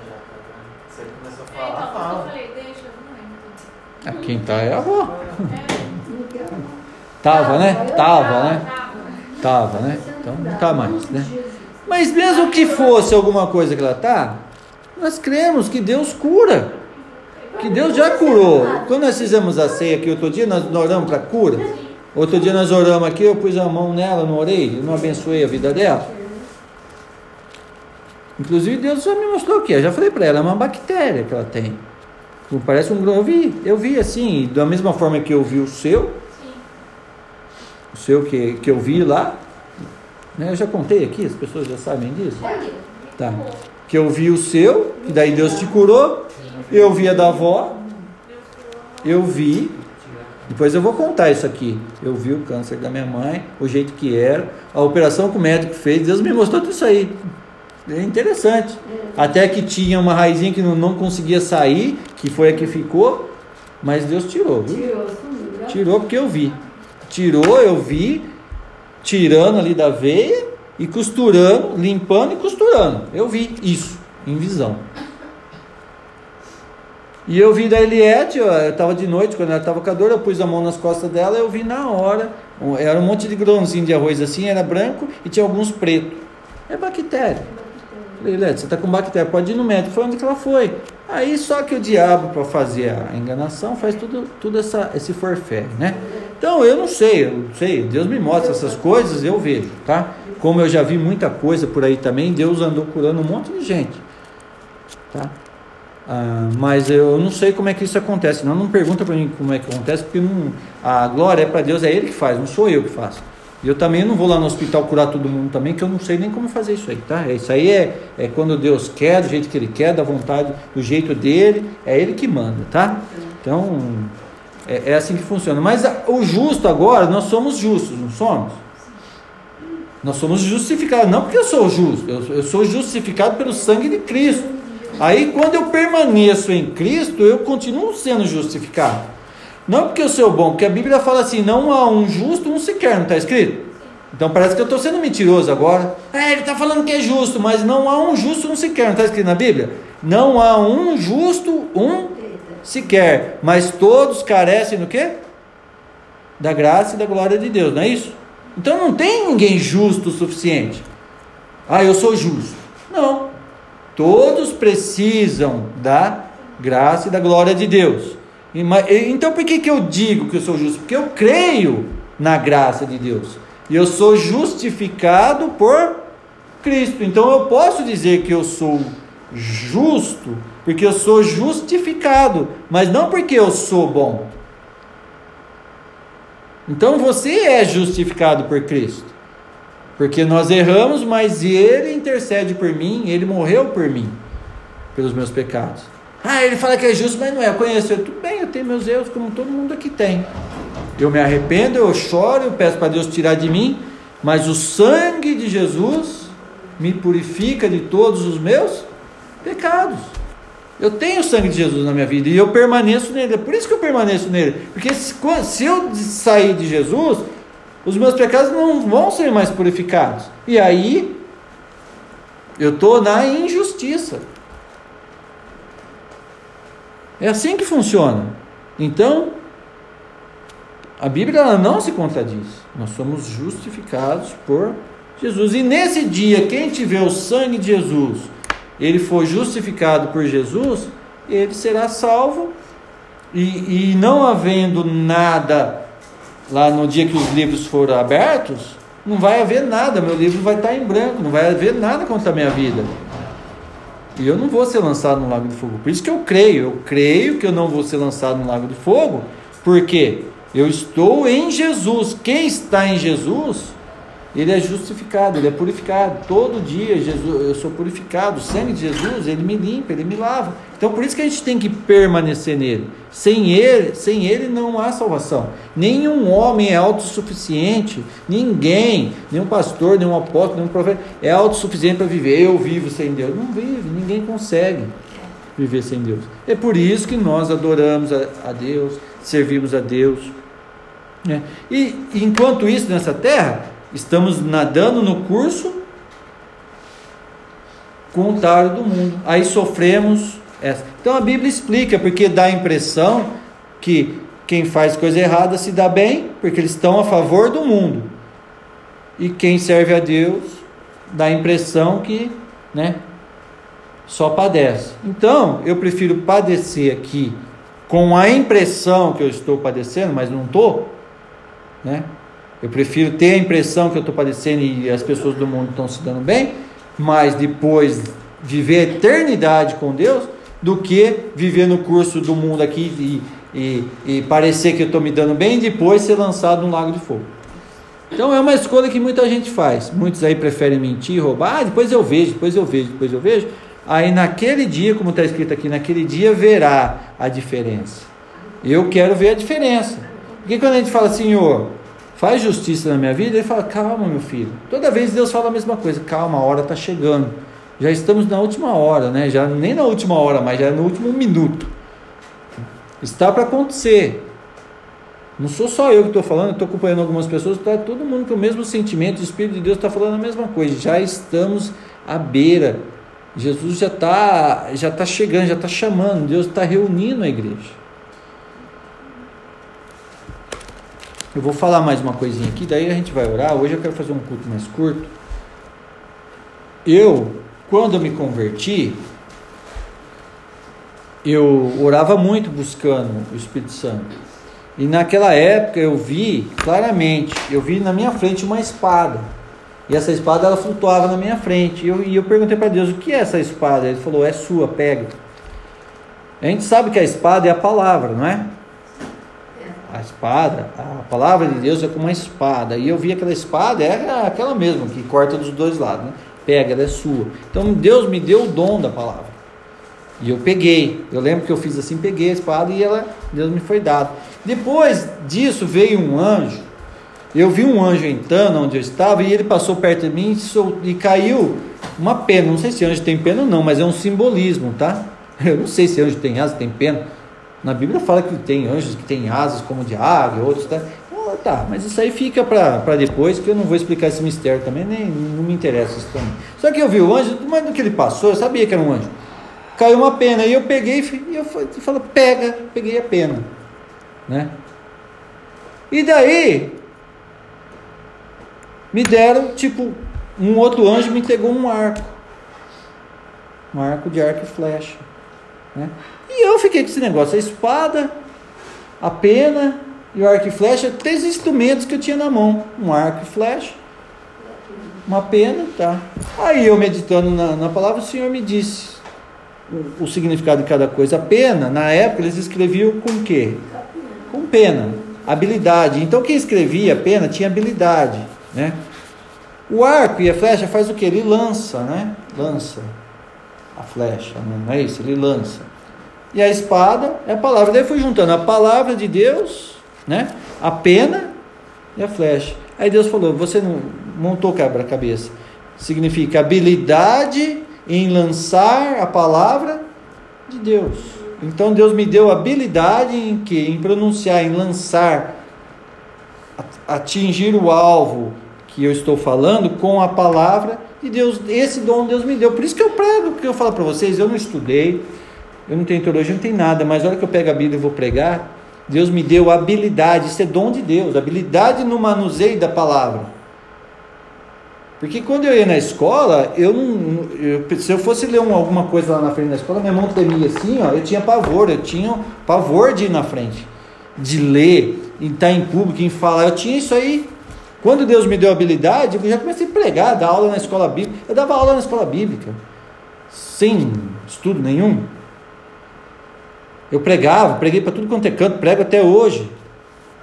Você começou a É, falar, então, fala. eu falei, deixa, eu não lembro. Ah, Quem tá é a avó. É, Tava, né? Tava, né? tava. Tava, né? Então não tá mais, né? Mas mesmo que fosse alguma coisa que ela tá, nós cremos que Deus cura. Que Deus já curou. Quando nós fizemos a ceia aqui outro dia, nós oramos para cura. Outro dia nós oramos aqui, eu pus a mão nela, não orei, eu não abençoei a vida dela. Inclusive Deus já me mostrou o que? Eu já falei para ela, é uma bactéria que ela tem. Parece um. Eu vi, eu vi assim, da mesma forma que eu vi o seu, seu que, que eu vi lá. Né? Eu já contei aqui, as pessoas já sabem disso. Tá. Que eu vi o seu, que daí Deus te curou. Eu vi a da avó. Eu vi. Depois eu vou contar isso aqui. Eu vi o câncer da minha mãe, o jeito que era, a operação que o médico fez. Deus me mostrou tudo isso aí. É interessante. Até que tinha uma raizinha que não, não conseguia sair, que foi a que ficou, mas Deus tirou, viu? Tirou porque eu vi. Tirou, eu vi, tirando ali da veia e costurando, limpando e costurando. Eu vi isso, em visão. E eu vi da Eliette, eu estava de noite, quando ela estava com a dor, eu pus a mão nas costas dela, eu vi na hora. Era um monte de grãozinho de arroz assim, era branco e tinha alguns pretos. É bactéria. Falei, Eliette, você está com bactéria, pode ir no médico. Foi onde que ela foi. Aí só que o diabo, para fazer a enganação, faz tudo, tudo essa, esse forfé, né? Então eu não sei, eu não sei, Deus me mostra essas coisas, eu vejo, tá? Como eu já vi muita coisa por aí também, Deus andou curando um monte de gente, tá? Ah, mas eu não sei como é que isso acontece. Não, não pergunta para mim como é que acontece, porque não, a glória é para Deus, é Ele que faz, não sou eu que faço. E eu também não vou lá no hospital curar todo mundo também, que eu não sei nem como fazer isso aí, tá? Isso aí é, é quando Deus quer, do jeito que Ele quer, da vontade, do jeito dele, é Ele que manda, tá? Então, é, é assim que funciona. Mas a- o justo agora, nós somos justos, não somos? Nós somos justificados, não porque eu sou justo, eu, eu sou justificado pelo sangue de Cristo. Aí, quando eu permaneço em Cristo, eu continuo sendo justificado. Não porque eu sou bom, porque a Bíblia fala assim: não há um justo, um sequer, não está escrito? Então parece que eu estou sendo mentiroso agora. É, ele está falando que é justo, mas não há um justo, um sequer, não está escrito na Bíblia? Não há um justo, um sequer, mas todos carecem do quê? Da graça e da glória de Deus, não é isso? Então não tem ninguém justo o suficiente. Ah, eu sou justo. Não. Todos precisam da graça e da glória de Deus. Então por que, que eu digo que eu sou justo? Porque eu creio na graça de Deus. E eu sou justificado por Cristo. Então eu posso dizer que eu sou justo, porque eu sou justificado, mas não porque eu sou bom. Então você é justificado por Cristo. Porque nós erramos, mas Ele intercede por mim, Ele morreu por mim, pelos meus pecados. Ah, ele fala que é justo, mas não é. Eu conheço ele. Tudo bem, eu tenho meus erros, como todo mundo aqui tem. Eu me arrependo, eu choro, eu peço para Deus tirar de mim, mas o sangue de Jesus me purifica de todos os meus pecados. Eu tenho o sangue de Jesus na minha vida e eu permaneço nele. É por isso que eu permaneço nele. Porque se, se eu sair de Jesus, os meus pecados não vão ser mais purificados. E aí, eu estou na injustiça. É assim que funciona. Então, a Bíblia ela não se contradiz. Nós somos justificados por Jesus. E nesse dia, quem tiver o sangue de Jesus, ele for justificado por Jesus, ele será salvo. E, e não havendo nada lá no dia que os livros foram abertos, não vai haver nada. Meu livro vai estar em branco, não vai haver nada contra a minha vida. E eu não vou ser lançado no lago de fogo. Por isso que eu creio. Eu creio que eu não vou ser lançado no lago de fogo. Porque eu estou em Jesus. Quem está em Jesus, ele é justificado, ele é purificado. Todo dia Jesus, eu sou purificado. O sangue de Jesus, ele me limpa, ele me lava. Então por isso que a gente tem que permanecer nele. Sem ele, sem ele não há salvação. Nenhum homem é autossuficiente, ninguém, nenhum pastor, nenhum apóstolo, nenhum profeta é autossuficiente para viver. Eu vivo sem Deus. Não vive, ninguém consegue viver sem Deus. É por isso que nós adoramos a, a Deus, servimos a Deus. Né? E enquanto isso nessa terra, estamos nadando no curso contrário do mundo. Aí sofremos essa. Então a Bíblia explica, porque dá a impressão que quem faz coisa errada se dá bem, porque eles estão a favor do mundo. E quem serve a Deus dá a impressão que, né, só padece. Então, eu prefiro padecer aqui com a impressão que eu estou padecendo, mas não estou, né? Eu prefiro ter a impressão que eu estou padecendo e as pessoas do mundo estão se dando bem, mas depois viver a eternidade com Deus, do que viver no curso do mundo aqui e, e, e parecer que eu estou me dando bem e depois ser lançado no lago de fogo. Então é uma escolha que muita gente faz. Muitos aí preferem mentir, roubar, ah, depois eu vejo, depois eu vejo, depois eu vejo. Aí naquele dia, como está escrito aqui, naquele dia verá a diferença. Eu quero ver a diferença. Porque quando a gente fala, Senhor, faz justiça na minha vida, ele fala, calma, meu filho. Toda vez Deus fala a mesma coisa, calma, a hora está chegando já estamos na última hora, né? Já nem na última hora, mas já no último minuto. Está para acontecer. Não sou só eu que estou falando, estou acompanhando algumas pessoas, está todo mundo com o mesmo sentimento, o Espírito de Deus está falando a mesma coisa. Já estamos à beira. Jesus já está já tá chegando, já está chamando, Deus está reunindo a igreja. Eu vou falar mais uma coisinha aqui, daí a gente vai orar. Hoje eu quero fazer um culto mais curto. Eu quando eu me converti, eu orava muito buscando o Espírito Santo. E naquela época eu vi claramente, eu vi na minha frente uma espada. E essa espada ela flutuava na minha frente. E eu, e eu perguntei para Deus: o que é essa espada? Ele falou: é sua, pega. A gente sabe que a espada é a palavra, não é? A espada, a palavra de Deus é como uma espada. E eu vi aquela espada, é aquela mesma que corta dos dois lados. Né? pega, ela é sua. Então Deus me deu o dom da palavra. E eu peguei. Eu lembro que eu fiz assim, peguei a espada e ela, Deus me foi dado. Depois disso veio um anjo. Eu vi um anjo entrando onde eu estava e ele passou perto de mim e, e caiu uma pena. Não sei se anjo tem pena ou não, mas é um simbolismo, tá? [laughs] Eu não sei se anjo tem asas, tem pena. Na Bíblia fala que tem anjos que têm asas como de águia, outros, tá? tá, mas isso aí fica para depois, que eu não vou explicar esse mistério também, nem não me interessa isso também. Só que eu vi o anjo, mas no que ele passou, eu sabia que era um anjo. Caiu uma pena, e eu peguei e eu falei, pega, peguei a pena. Né? E daí, me deram, tipo, um outro anjo me entregou um arco. Um arco de arco e flecha. Né? E eu fiquei com esse negócio, a espada, a pena e o arco e flecha, três instrumentos que eu tinha na mão: um arco e flecha, uma pena, tá? Aí eu meditando na, na palavra, o Senhor me disse o, o, significado de cada coisa. A pena, na época, eles escreviam com quê? Com pena, habilidade. Então quem escrevia pena tinha habilidade, né? O arco e a flecha faz o que? Ele lança, né? Lança a flecha, não é isso? Ele lança. E a espada é a palavra. Daí fui juntando a palavra de Deus né? A pena e a flecha. Aí Deus falou: Você não montou quebra-cabeça. Significa habilidade em lançar a palavra de Deus. Então Deus me deu habilidade em que? Em pronunciar, em lançar, atingir o alvo que eu estou falando com a palavra de Deus. Esse dom Deus me deu. Por isso que eu prego, que eu falo para vocês, eu não estudei, eu não tenho teologia, não tenho nada, mas a hora que eu pego a Bíblia e vou pregar, Deus me deu habilidade, isso é dom de Deus, habilidade no manuseio da palavra. Porque quando eu ia na escola, eu não, eu, se eu fosse ler uma, alguma coisa lá na frente da escola, minha mão tremia assim, ó, eu tinha pavor, eu tinha pavor de ir na frente, de ler, em estar em público, em falar, eu tinha isso aí. Quando Deus me deu habilidade, eu já comecei a pregar, dar aula na escola bíblica. Eu dava aula na escola bíblica. sem estudo nenhum. Eu pregava, preguei para tudo quanto é canto, prego até hoje.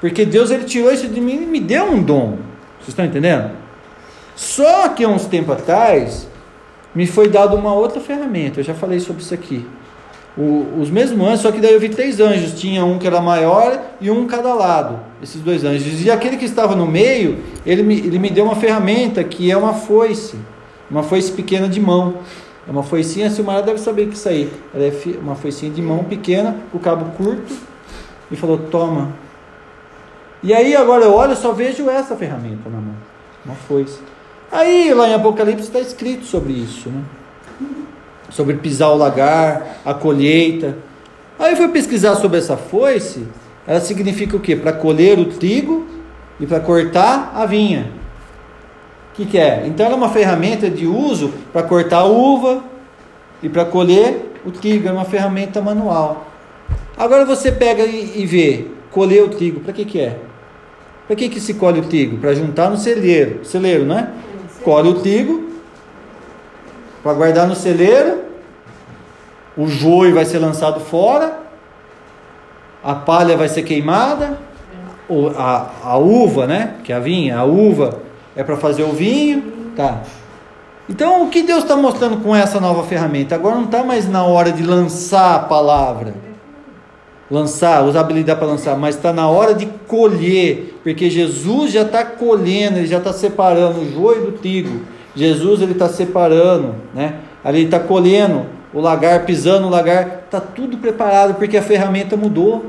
Porque Deus ele tirou isso de mim e me deu um dom. Vocês estão entendendo? Só que há uns tempos atrás me foi dado uma outra ferramenta. Eu já falei sobre isso aqui. O, os mesmos anjos, só que daí eu vi três anjos. Tinha um que era maior e um cada lado. Esses dois anjos. E aquele que estava no meio, ele me, ele me deu uma ferramenta que é uma foice. Uma foice pequena de mão. É uma foicinha, a Silmara deve saber que isso aí. Ela é uma foicinha de mão pequena, com o cabo curto. E falou: Toma. E aí agora eu olho só vejo essa ferramenta na mão. Uma foice. Aí lá em Apocalipse está escrito sobre isso, né? Sobre pisar o lagar, a colheita. Aí eu fui pesquisar sobre essa foice. Ela significa o quê? Para colher o trigo e para cortar a vinha. Que, que é? Então ela é uma ferramenta de uso para cortar a uva e para colher o trigo. É uma ferramenta manual. Agora você pega e, e vê, colher o trigo, para que, que é? Para que, que se colhe o trigo? Para juntar no celeiro, celeiro, não é? Colhe o trigo, para guardar no celeiro, o joio vai ser lançado fora, a palha vai ser queimada, a, a uva, né? Que é a vinha, a uva é para fazer o vinho, tá? Então, o que Deus está mostrando com essa nova ferramenta? Agora não está mais na hora de lançar a palavra, lançar, usar habilidade para lançar, mas está na hora de colher, porque Jesus já está colhendo, ele já está separando o joio do trigo. Jesus ele está separando, né? Ali está colhendo o lagar, pisando o lagar, está tudo preparado porque a ferramenta mudou.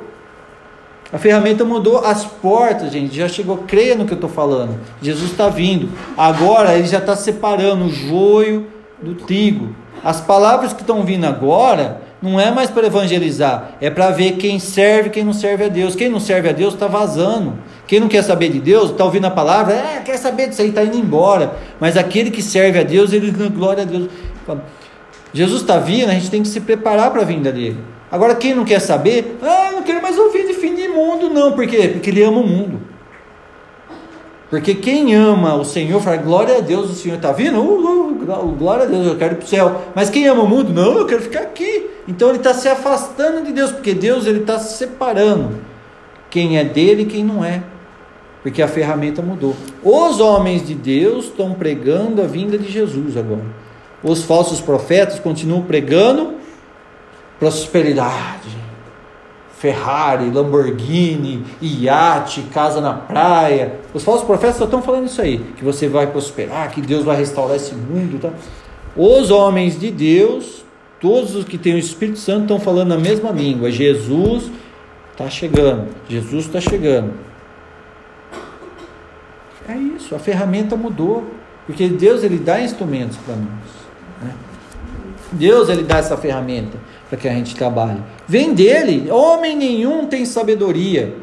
A ferramenta mudou as portas, gente. Já chegou, creia no que eu estou falando. Jesus está vindo. Agora ele já está separando o joio do trigo. As palavras que estão vindo agora não é mais para evangelizar, é para ver quem serve e quem não serve a Deus. Quem não serve a Deus está vazando. Quem não quer saber de Deus, está ouvindo a palavra, é, quer saber disso aí, está indo embora. Mas aquele que serve a Deus, ele glória a Deus. Jesus está vindo, a gente tem que se preparar para a vinda dele. Agora, quem não quer saber, ah, não quero mais ouvir de fim de mundo, não. Por quê? Porque ele ama o mundo. Porque quem ama o Senhor fala, glória a Deus, o Senhor está vindo, uh, uh, glória a Deus, eu quero ir para o céu. Mas quem ama o mundo, não, eu quero ficar aqui. Então ele está se afastando de Deus, porque Deus ele está separando quem é dele e quem não é. Porque a ferramenta mudou. Os homens de Deus estão pregando a vinda de Jesus agora. Os falsos profetas continuam pregando prosperidade Ferrari, Lamborghini, iate, casa na praia. Os falsos profetas estão falando isso aí, que você vai prosperar, que Deus vai restaurar esse mundo, tá? Os homens de Deus, todos os que têm o Espírito Santo estão falando a mesma língua. Jesus está chegando. Jesus está chegando. É isso, a ferramenta mudou, porque Deus ele dá instrumentos para nós. Né? Deus ele dá essa ferramenta para que a gente trabalhe. Vem dele. Homem nenhum tem sabedoria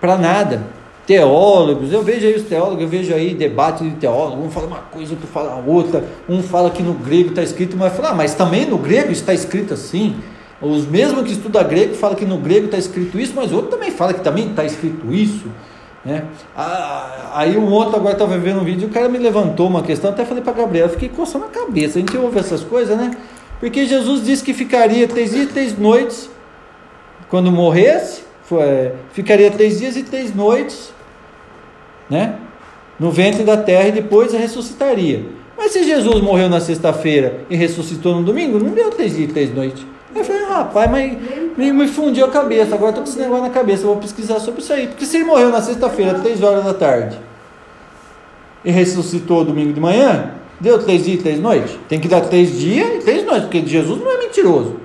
para nada. Teólogos, eu vejo aí os teólogos, eu vejo aí debate de teólogos, um fala uma coisa, outro fala outra, um fala que no grego está escrito, mas fala, ah, mas também no grego está escrito assim. Os mesmos que estudam grego falam que no grego está escrito isso, mas outro também fala que também está escrito isso. Né? Ah, aí um outro agora estava vendo um vídeo, o cara me levantou uma questão, até falei para Gabriel, fiquei coçando a cabeça. A gente ouve essas coisas, né? Porque Jesus disse que ficaria três dias e três noites quando morresse, foi, ficaria três dias e três noites, né? No ventre da terra e depois ressuscitaria. Mas se Jesus morreu na sexta-feira e ressuscitou no domingo, não deu três dias e três noites. Eu falei, rapaz, mas me, me fundiu a cabeça, agora estou com esse negócio na cabeça, vou pesquisar sobre isso aí. Porque se ele morreu na sexta-feira, três horas da tarde, e ressuscitou domingo de manhã, Deu três dias e três noites? Tem que dar três dias e três noites, porque Jesus não é mentiroso.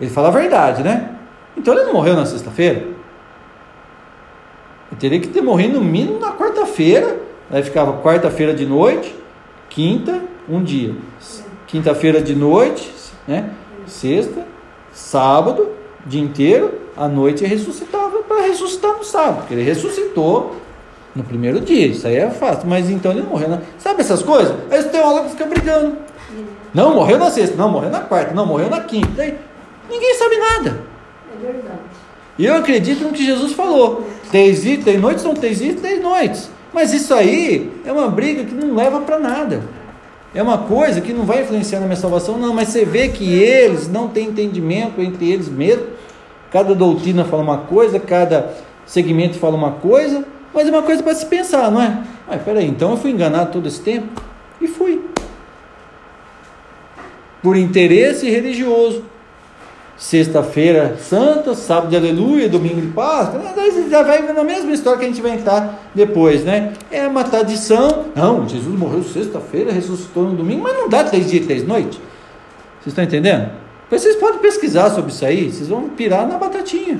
Ele fala a verdade, né? Então ele não morreu na sexta-feira. Ele teria que ter morrido no mínimo na quarta-feira. Aí ficava quarta-feira de noite, quinta, um dia. Quinta-feira de noite, né? Sexta, sábado, dia inteiro, à noite ressuscitava para ressuscitar no sábado, porque ele ressuscitou no primeiro dia, isso aí é fácil. Mas então ele morreu. Na... Sabe essas coisas? Aí os teólogos ficam brigando. Não, morreu na sexta, não, morreu na quarta, não, morreu na quinta. Aí, ninguém sabe nada. É verdade. E eu acredito no que Jesus falou. Três dias, três noites são três dias, três noites. Mas isso aí é uma briga que não leva para nada. É uma coisa que não vai influenciar na minha salvação, não, mas você vê que eles não têm entendimento entre eles mesmos. Cada doutrina fala uma coisa, cada segmento fala uma coisa, mas é uma coisa para se pensar, não é? Mas peraí, então eu fui enganado todo esse tempo? E fui. Por interesse religioso. Sexta-feira santa, sábado de aleluia, domingo de Páscoa, já vai na mesma história que a gente vai entrar depois, né? É uma tradição. Não, Jesus morreu sexta-feira, ressuscitou no domingo, mas não dá três dias e três noites. Vocês estão entendendo? Vocês podem pesquisar sobre isso aí, vocês vão pirar na batatinha.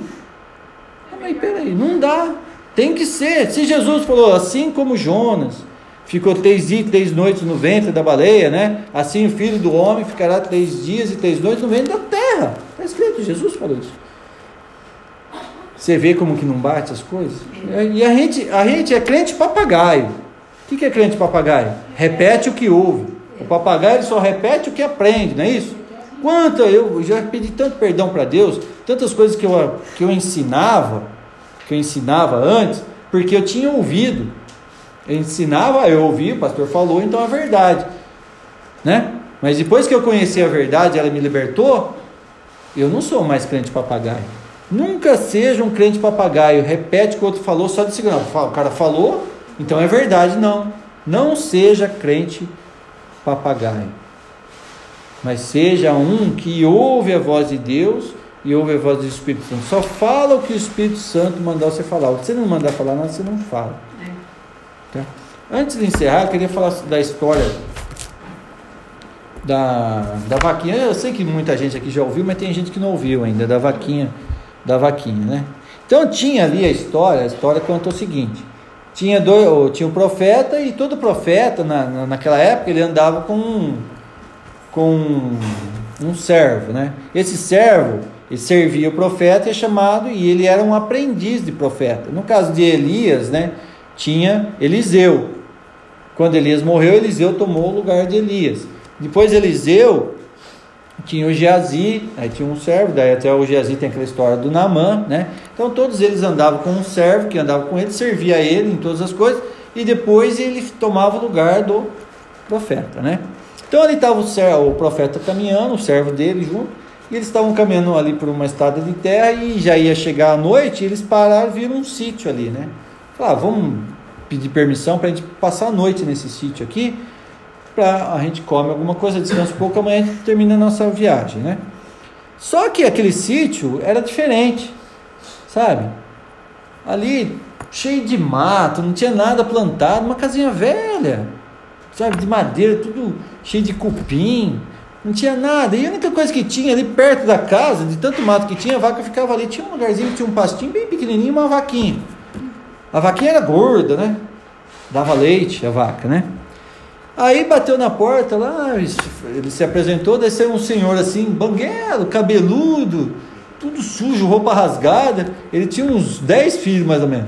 Mas peraí, não dá. Tem que ser. Se Jesus falou assim como Jonas ficou três dias e três noites no ventre da baleia, né? Assim o filho do homem ficará três dias e três noites no ventre da terra. Está escrito, Jesus falou isso. Você vê como que não bate as coisas? E a gente, a gente é crente papagaio. O que é crente papagaio? Repete o que ouve. O papagaio só repete o que aprende, não é isso? Quanto eu já pedi tanto perdão para Deus, tantas coisas que eu, que eu ensinava, que eu ensinava antes, porque eu tinha ouvido. Eu ensinava, eu ouvi, o pastor falou, então é verdade. Né? Mas depois que eu conheci a verdade, ela me libertou, eu não sou mais crente papagaio. Nunca seja um crente papagaio. Repete o que o outro falou só de segurar. O cara falou, então é verdade. Não. Não seja crente papagaio. Mas seja um que ouve a voz de Deus e ouve a voz do Espírito Santo. Só fala o que o Espírito Santo mandar você falar. Se você não mandar falar nada, você não fala. Tá? Antes de encerrar, eu queria falar da história da, da vaquinha. Eu sei que muita gente aqui já ouviu, mas tem gente que não ouviu ainda, da vaquinha, da vaquinha, né? Então tinha ali a história, a história conta o seguinte. Tinha, dois, tinha um profeta e todo profeta, na, na, naquela época, ele andava com um, com um servo, né? Esse servo, ele servia o profeta e é chamado, e ele era um aprendiz de profeta. No caso de Elias, né? Tinha Eliseu. Quando Elias morreu, Eliseu tomou o lugar de Elias. Depois Eliseu tinha o Geazi, aí tinha um servo, daí até o Geazi tem aquela história do Namã, né? Então todos eles andavam com um servo que andava com ele, servia a ele em todas as coisas, e depois ele tomava o lugar do profeta, né? Então ali estava o, o profeta caminhando, o servo dele junto, e eles estavam caminhando ali por uma estrada de terra e já ia chegar a noite, eles pararam viram um sítio ali, né? Falaram, ah, vamos pedir permissão para a gente passar a noite nesse sítio aqui, para a gente come alguma coisa, descansa um pouco, amanhã a gente termina a nossa viagem, né? Só que aquele sítio era diferente, sabe? Ali cheio de mato, não tinha nada plantado, uma casinha velha, sabe, de madeira, tudo cheio de cupim, não tinha nada. E a única coisa que tinha ali perto da casa, de tanto mato que tinha, a vaca ficava ali, tinha um lugarzinho, tinha um pastinho bem pequenininho, uma vaquinha. A vaquinha era gorda, né? Dava leite a vaca, né? Aí bateu na porta lá, ele se apresentou, desceu um senhor assim, banguelo, cabeludo, tudo sujo, roupa rasgada. Ele tinha uns 10 filhos mais ou menos.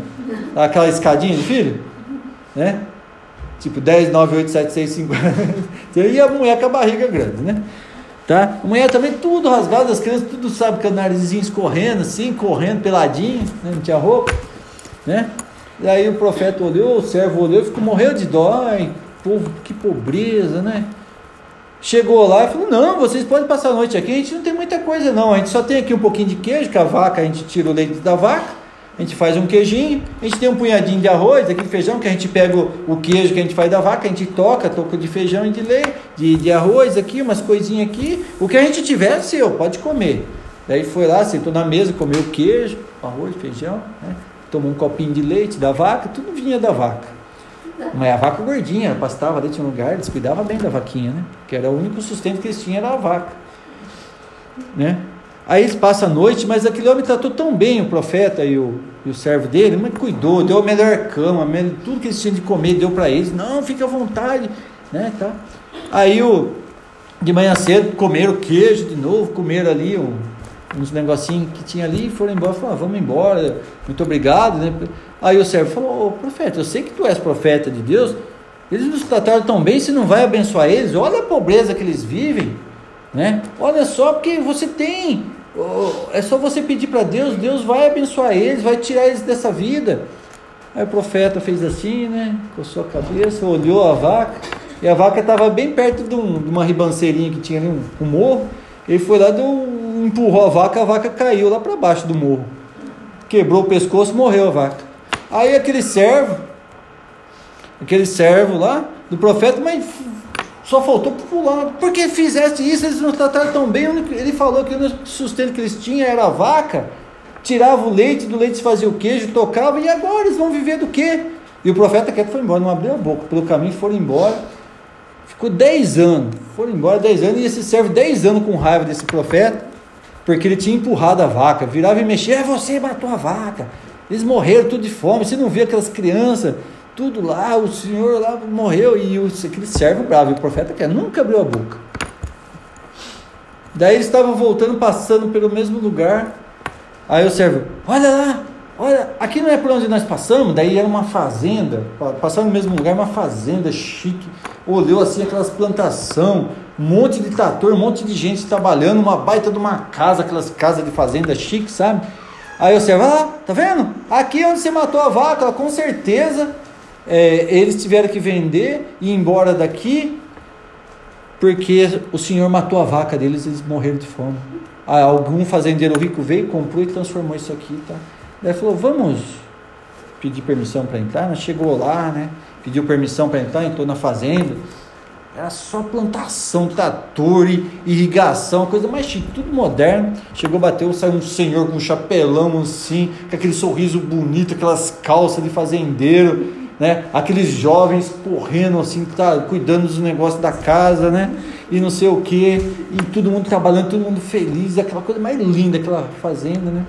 Aquela escadinha de filho, né? Tipo 10, 9, 8, 7, 6, 5. e a mulher com a barriga grande, né? Tá? A mulher também tudo rasgado, as crianças tudo sabe com o narizinho escorrendo assim, correndo peladinho, né? não tinha roupa, né? E aí o profeta olhou, o servo olhou e ficou morreu de dó, povo, que pobreza, né? Chegou lá e falou: Não, vocês podem passar a noite aqui. A gente não tem muita coisa, não. A gente só tem aqui um pouquinho de queijo, que a vaca, a gente tira o leite da vaca, a gente faz um queijinho. A gente tem um punhadinho de arroz, aqui de feijão, que a gente pega o, queijo que a gente faz da vaca, a gente toca, toca de feijão e de leite, de, de arroz aqui, umas coisinhas aqui. O que a gente tiver é seu, pode comer. Daí foi lá, sentou na mesa, comeu queijo, arroz, feijão, né? tomou um copinho de leite da vaca, tudo vinha da vaca. Mas a vaca gordinha, pastava ali, tinha um lugar, eles cuidavam bem da vaquinha, né? Que era o único sustento que eles tinham era a vaca. Né? Aí eles passam a noite, mas aquele homem tratou tão bem o profeta e o, e o servo dele, mas cuidou, deu a melhor cama, tudo que eles tinham de comer, deu para eles. Não, fica à vontade, né? Tá? Aí o, de manhã cedo comeram queijo de novo, comeram ali um, uns negocinhos que tinha ali, foram embora, falaram, ah, vamos embora, muito obrigado, né? Aí o servo falou, profeta, eu sei que tu és profeta de Deus, eles nos trataram tão bem, você não vai abençoar eles? Olha a pobreza que eles vivem, né? Olha só, porque você tem, é só você pedir para Deus, Deus vai abençoar eles, vai tirar eles dessa vida. Aí o profeta fez assim, né? Coçou a cabeça, olhou a vaca, E a vaca estava bem perto de, um- de uma ribanceirinha que tinha ali, um, um morro. Ele foi lá, deu, empurrou a vaca, a vaca caiu lá para baixo do morro. Quebrou o pescoço, morreu a vaca. Aí aquele servo, aquele servo lá do profeta, mas só faltou pular. Porque fizesse isso, eles não trataram tão bem. Ele falou que o único sustento que eles tinham era a vaca. Tirava o leite, do leite se fazia o queijo, tocava, e agora eles vão viver do quê? E o profeta quieto foi embora, não abriu a boca. Pelo caminho foram embora. Ficou 10 anos. Foram embora 10 anos, e esse servo 10 anos com raiva desse profeta, porque ele tinha empurrado a vaca, virava e mexia, é você matou a vaca. Eles morreram tudo de fome. Você não via aquelas crianças, tudo lá, o senhor lá morreu, e o, aquele servo bravo, o profeta que nunca abriu a boca. Daí eles estavam voltando, passando pelo mesmo lugar. Aí o servo, olha lá, olha, aqui não é por onde nós passamos. Daí era uma fazenda, pa- passando no mesmo lugar, uma fazenda chique. Olhou assim aquelas plantação, um monte de trator, um monte de gente trabalhando, uma baita de uma casa, aquelas casas de fazenda chique, sabe? Aí o servo, ah, tá vendo? Aqui é onde você matou a vaca, com certeza. É, eles tiveram que vender e ir embora daqui porque o senhor matou a vaca deles, eles morreram de fome. Aí algum fazendeiro rico veio, comprou e transformou isso aqui, tá? Daí falou, vamos pedir permissão para entrar. Nós chegou lá, né? Pediu permissão para entrar, entrou na fazenda. Era só plantação, trator, e irrigação, coisa mais chique, tudo moderno. Chegou, bateu, saiu um senhor com um chapelão assim, com aquele sorriso bonito, aquelas calças de fazendeiro, né? Aqueles jovens correndo assim, tá, cuidando dos negócios da casa, né? E não sei o que, e todo mundo trabalhando, todo mundo feliz, aquela coisa mais linda, aquela fazenda, né?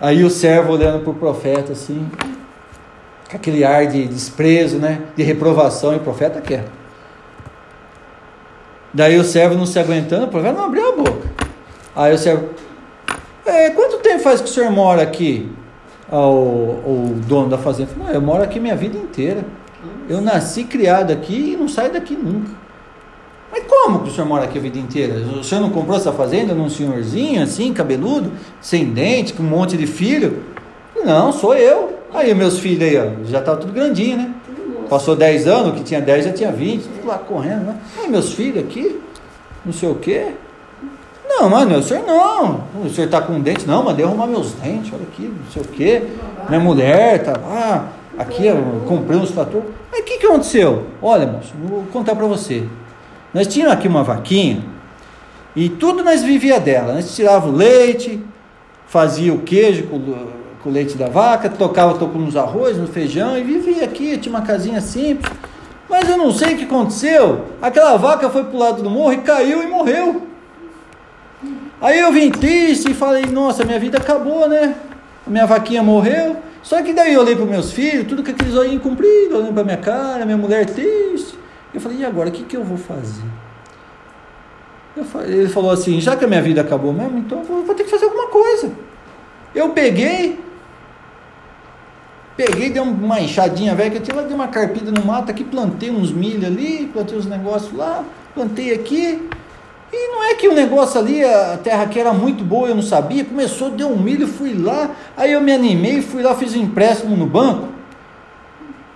Aí o servo olhando para o profeta assim, com aquele ar de desprezo, né? De reprovação, e o profeta quer. Daí o servo não se aguentando, o profeta não abriu a boca. Aí o servo, "É, quanto tempo faz que o senhor mora aqui? Ao, o dono da fazenda falou, "Não, eu moro aqui minha vida inteira. Eu nasci criado aqui e não saio daqui nunca. Mas como que o senhor mora aqui a vida inteira? O senhor não comprou essa fazenda num senhorzinho assim, cabeludo, sem dente, com um monte de filho? Não, sou eu. Aí meus filhos aí, ó, já estavam tudo grandinho, né? Passou 10 anos, que tinha 10 já tinha 20, tudo lá correndo, né? Aí meus filhos aqui, não sei o quê. Não, mano, o senhor não. O senhor está com dente? Não, mandei arrumar meus dentes, olha aqui, não sei o quê. Minha mulher tá lá, aqui eu comprei uns trator. Aí o que, que aconteceu? Olha, moço, vou contar para você. Nós tínhamos aqui uma vaquinha e tudo nós vivia dela. Nós tirava o leite, fazia o queijo com, com o leite da vaca, tocava tocando nos arroz, no feijão e vivia aqui. Tinha uma casinha simples. Mas eu não sei o que aconteceu. Aquela vaca foi pro lado do morro e caiu e morreu. Aí eu vim triste e falei, nossa, minha vida acabou, né? Minha vaquinha morreu. Só que daí eu olhei para meus filhos, tudo com aqueles olhinhos compridos, olhando para minha cara, minha mulher triste. Eu falei, e agora, o que, que eu vou fazer? Eu falei, ele falou assim, já que a minha vida acabou mesmo, então eu vou, ter que fazer alguma coisa. Eu peguei, peguei, dei uma enxadinha velha, que eu tinha lá, dei uma carpida no mato aqui, plantei uns milho ali, plantei uns negócios lá, plantei aqui. E não é que o negócio ali, a terra aqui era muito boa, eu não sabia. Começou, deu um milho, fui lá. Aí eu me animei, fui lá, fiz um empréstimo no banco.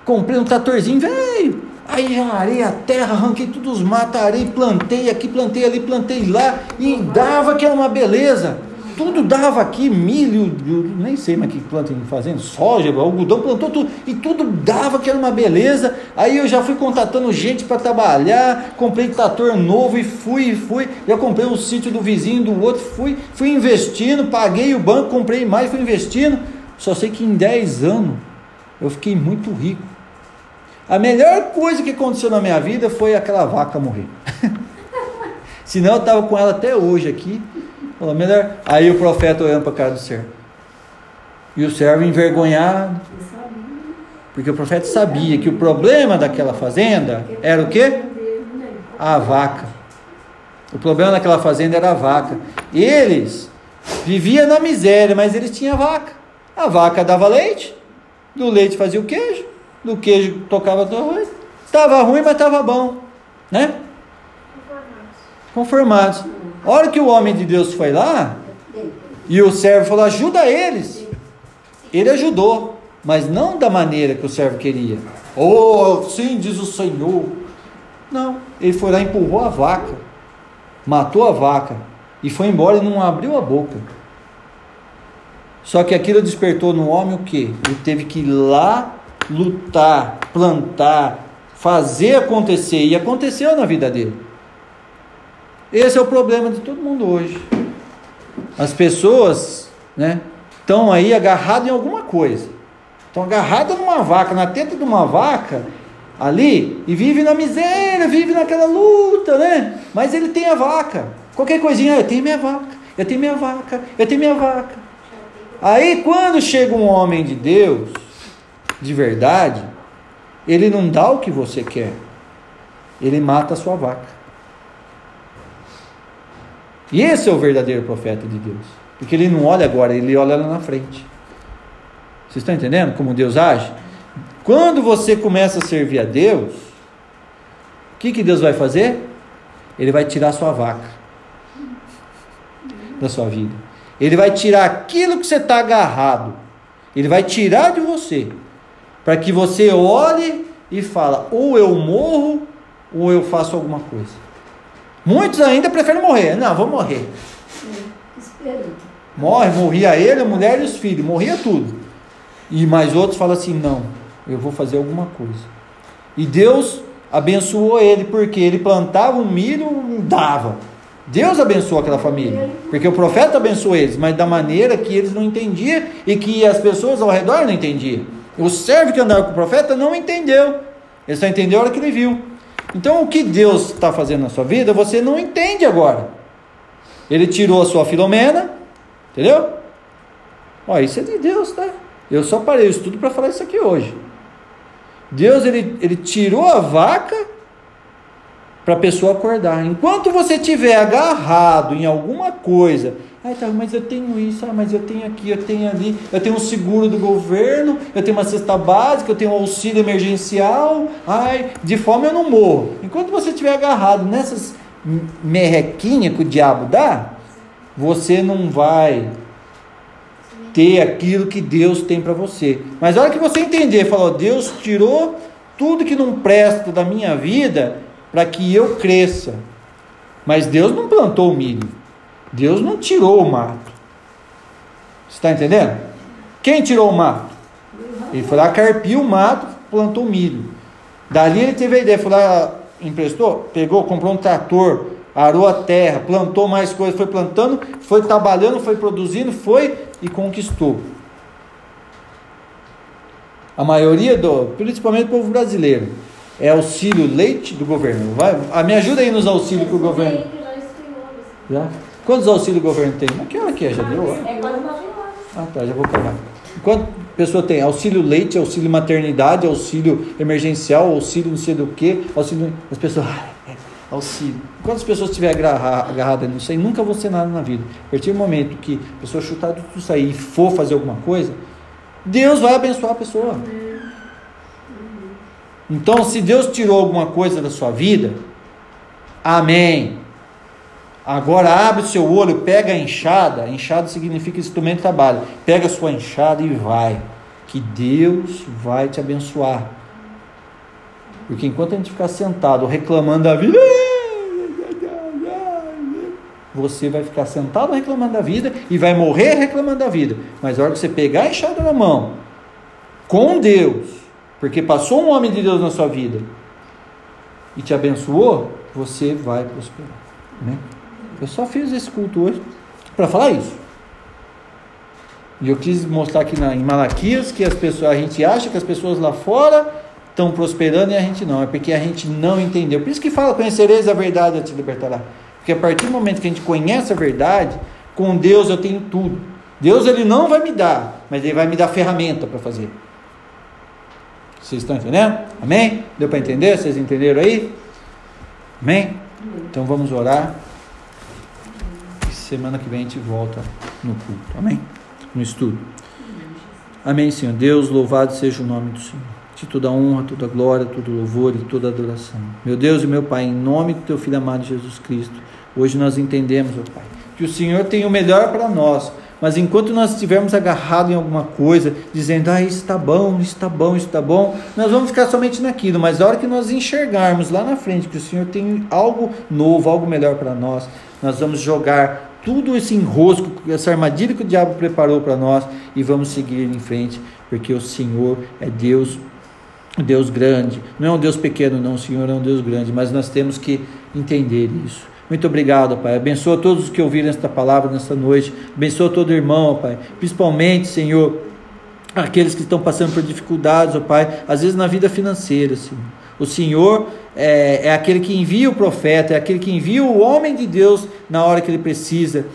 Comprei um tratorzinho, velho. Aí arei a terra, arranquei todos os matos, arei, plantei aqui, plantei ali, plantei lá. E dava que era uma beleza. Tudo dava aqui, milho, nem sei mais que planta em fazenda, soja, algodão, plantou tudo. E tudo dava que era uma beleza. Aí eu já fui contatando gente para trabalhar, comprei trator novo e fui, fui. Já comprei o sítio do vizinho, do outro, fui, fui investindo, paguei o banco, comprei mais, fui investindo. Só sei que em 10 anos eu fiquei muito rico. A melhor coisa que aconteceu na minha vida foi aquela vaca morrer. [laughs] Senão eu estava com ela até hoje aqui. Falou, melhor. Aí o profeta olhando para a cara do servo. E o servo envergonhado. Porque o profeta sabia que o problema daquela fazenda era o quê? A vaca. O problema daquela fazenda era a vaca. Eles viviam na miséria, mas eles tinham vaca. A vaca dava leite, do leite fazia o queijo, do queijo tocava do arroz. Estava ruim, mas estava bom. Né? Conformados. A hora que o homem de Deus foi lá, e o servo falou: ajuda eles. Ele ajudou, mas não da maneira que o servo queria. Oh, sim, diz o Senhor. Não. Ele foi lá, empurrou a vaca, matou a vaca e foi embora e não abriu a boca. Só que aquilo despertou no homem o que? Ele teve que ir lá lutar, plantar, fazer acontecer. E aconteceu na vida dele. Esse é o problema de todo mundo hoje. As pessoas, né, estão aí agarradas em alguma coisa. Estão agarradas numa vaca, na teta de uma vaca, ali, e vive na miséria, vive naquela luta, né? Mas ele tem a vaca. Qualquer coisinha, eu tenho minha vaca, eu tenho minha vaca, eu tenho minha vaca. Aí quando chega um homem de Deus, de verdade, ele não dá o que você quer, ele mata a sua vaca. E esse é o verdadeiro profeta de Deus. Porque ele não olha agora, ele olha lá na frente. Vocês estão entendendo como Deus age? Quando você começa a servir a Deus, o que, que Deus vai fazer? Ele vai tirar sua vaca da sua vida. Ele vai tirar aquilo que você está agarrado. Ele vai tirar de você. Para que você olhe e fala, ou eu morro, ou eu faço alguma coisa. Muitos ainda preferem morrer. Não, vou morrer. Morre, morria ele, a mulher e os filhos, morria tudo. E mais outros falam assim: não, eu vou fazer alguma coisa. E Deus abençoou ele, porque ele plantava um milho, dava. Deus abençoou aquela família, porque o profeta abençoou eles, mas da maneira que eles não entendiam e que as pessoas ao redor não entendiam. O servo que andava com o profeta não entendeu, ele só entendeu a hora que ele viu. Então, o que Deus está fazendo na sua vida, você não entende agora. Ele tirou a sua Filomena, entendeu? Ó, isso é de Deus, tá? Eu só parei o estudo para falar isso aqui hoje. Deus, ele, ele tirou a vaca para a pessoa acordar. Enquanto você estiver agarrado em alguma coisa Ai, tá, mas eu tenho isso, ah, mas eu tenho aqui, eu tenho ali, eu tenho um seguro do governo, eu tenho uma cesta básica, eu tenho um auxílio emergencial. Ai, de fome eu não morro. Enquanto você estiver agarrado nessas merrequinhas que o diabo dá, você não vai ter aquilo que Deus tem para você. Mas a hora que você entender, falou, Deus tirou tudo que não presta da minha vida para que eu cresça. Mas Deus não plantou o milho. Deus não tirou o mato. Você está entendendo? Quem tirou o mato? Ele foi lá, carpiu o mato, plantou milho. Dali ele teve a ideia, foi lá, emprestou, pegou, comprou um trator, arou a terra, plantou mais coisas, foi plantando, foi trabalhando, foi produzindo, foi e conquistou. A maioria do, principalmente o povo brasileiro, é auxílio leite do governo. Vai, a, me ajuda aí nos auxílios que o governo. Já? Quantos auxílios o governo tem? Mas que hora que é? Já deu? É quase 9 horas. Ah, tá, já vou pegar. Quanto pessoa tem? Auxílio leite, auxílio maternidade, auxílio emergencial, auxílio não sei do que, auxílio. As pessoas. [laughs] Auxílio. Quantas pessoas estiver agarradas nisso aí, nunca vão ser nada na vida. A partir do momento que a pessoa chutar tudo isso aí e for fazer alguma coisa, Deus vai abençoar a pessoa. Então, se Deus tirou alguma coisa da sua vida, amém. Agora abre o seu olho, pega a enxada. Enxada significa instrumento de trabalho. Pega a sua enxada e vai. Que Deus vai te abençoar. Porque enquanto a gente ficar sentado reclamando da vida, você vai ficar sentado reclamando da vida e vai morrer reclamando da vida. Mas a hora que você pegar a enxada na mão, com Deus, porque passou um homem de Deus na sua vida e te abençoou, você vai prosperar. Né? Eu só fiz esse culto hoje para falar isso. E eu quis mostrar aqui na, em Malaquias que as pessoas, a gente acha que as pessoas lá fora estão prosperando e a gente não. É porque a gente não entendeu. Por isso que fala: conhecereis a verdade, a te libertará. Porque a partir do momento que a gente conhece a verdade, com Deus eu tenho tudo. Deus ele não vai me dar, mas ele vai me dar ferramenta para fazer. Vocês estão entendendo? Amém? Deu para entender? Vocês entenderam aí? Amém? Então vamos orar. Semana que vem a gente volta no culto. Amém? No estudo. Amém, Senhor. Deus, louvado seja o nome do Senhor. De toda honra, toda glória, todo louvor e toda adoração. Meu Deus e meu Pai, em nome do Teu Filho amado Jesus Cristo, Hoje nós entendemos, ó Pai, que o Senhor tem o melhor para nós. Mas enquanto nós estivermos agarrados em alguma coisa, dizendo, ah, isso está bom, isso está bom, isso está bom, nós vamos ficar somente naquilo. Mas a hora que nós enxergarmos lá na frente que o Senhor tem algo novo, algo melhor para nós, nós vamos jogar tudo esse enrosco, essa armadilha que o diabo preparou para nós e vamos seguir em frente, porque o Senhor é Deus, Deus grande. Não é um Deus pequeno, não, o Senhor é um Deus grande, mas nós temos que entender isso. Muito obrigado, Pai. Abençoa todos os que ouviram esta palavra nesta noite. Abençoa todo irmão, Pai. Principalmente, Senhor, aqueles que estão passando por dificuldades, ó Pai, às vezes na vida financeira, Senhor. O Senhor é, é aquele que envia o profeta, é aquele que envia o homem de Deus na hora que ele precisa.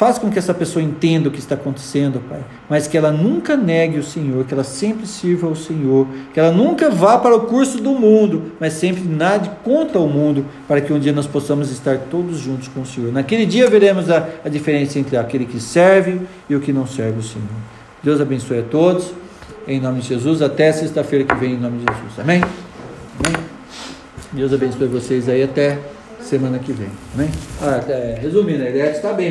Faz com que essa pessoa entenda o que está acontecendo, Pai, mas que ela nunca negue o Senhor, que ela sempre sirva ao Senhor, que ela nunca vá para o curso do mundo, mas sempre nade contra o mundo, para que um dia nós possamos estar todos juntos com o Senhor. Naquele dia veremos a, a diferença entre aquele que serve e o que não serve o Senhor. Deus abençoe a todos, em nome de Jesus, até sexta-feira que vem, em nome de Jesus. Amém? Amém? Deus abençoe vocês aí até semana que vem. Amém? Ah, é, resumindo, a ideia está bem.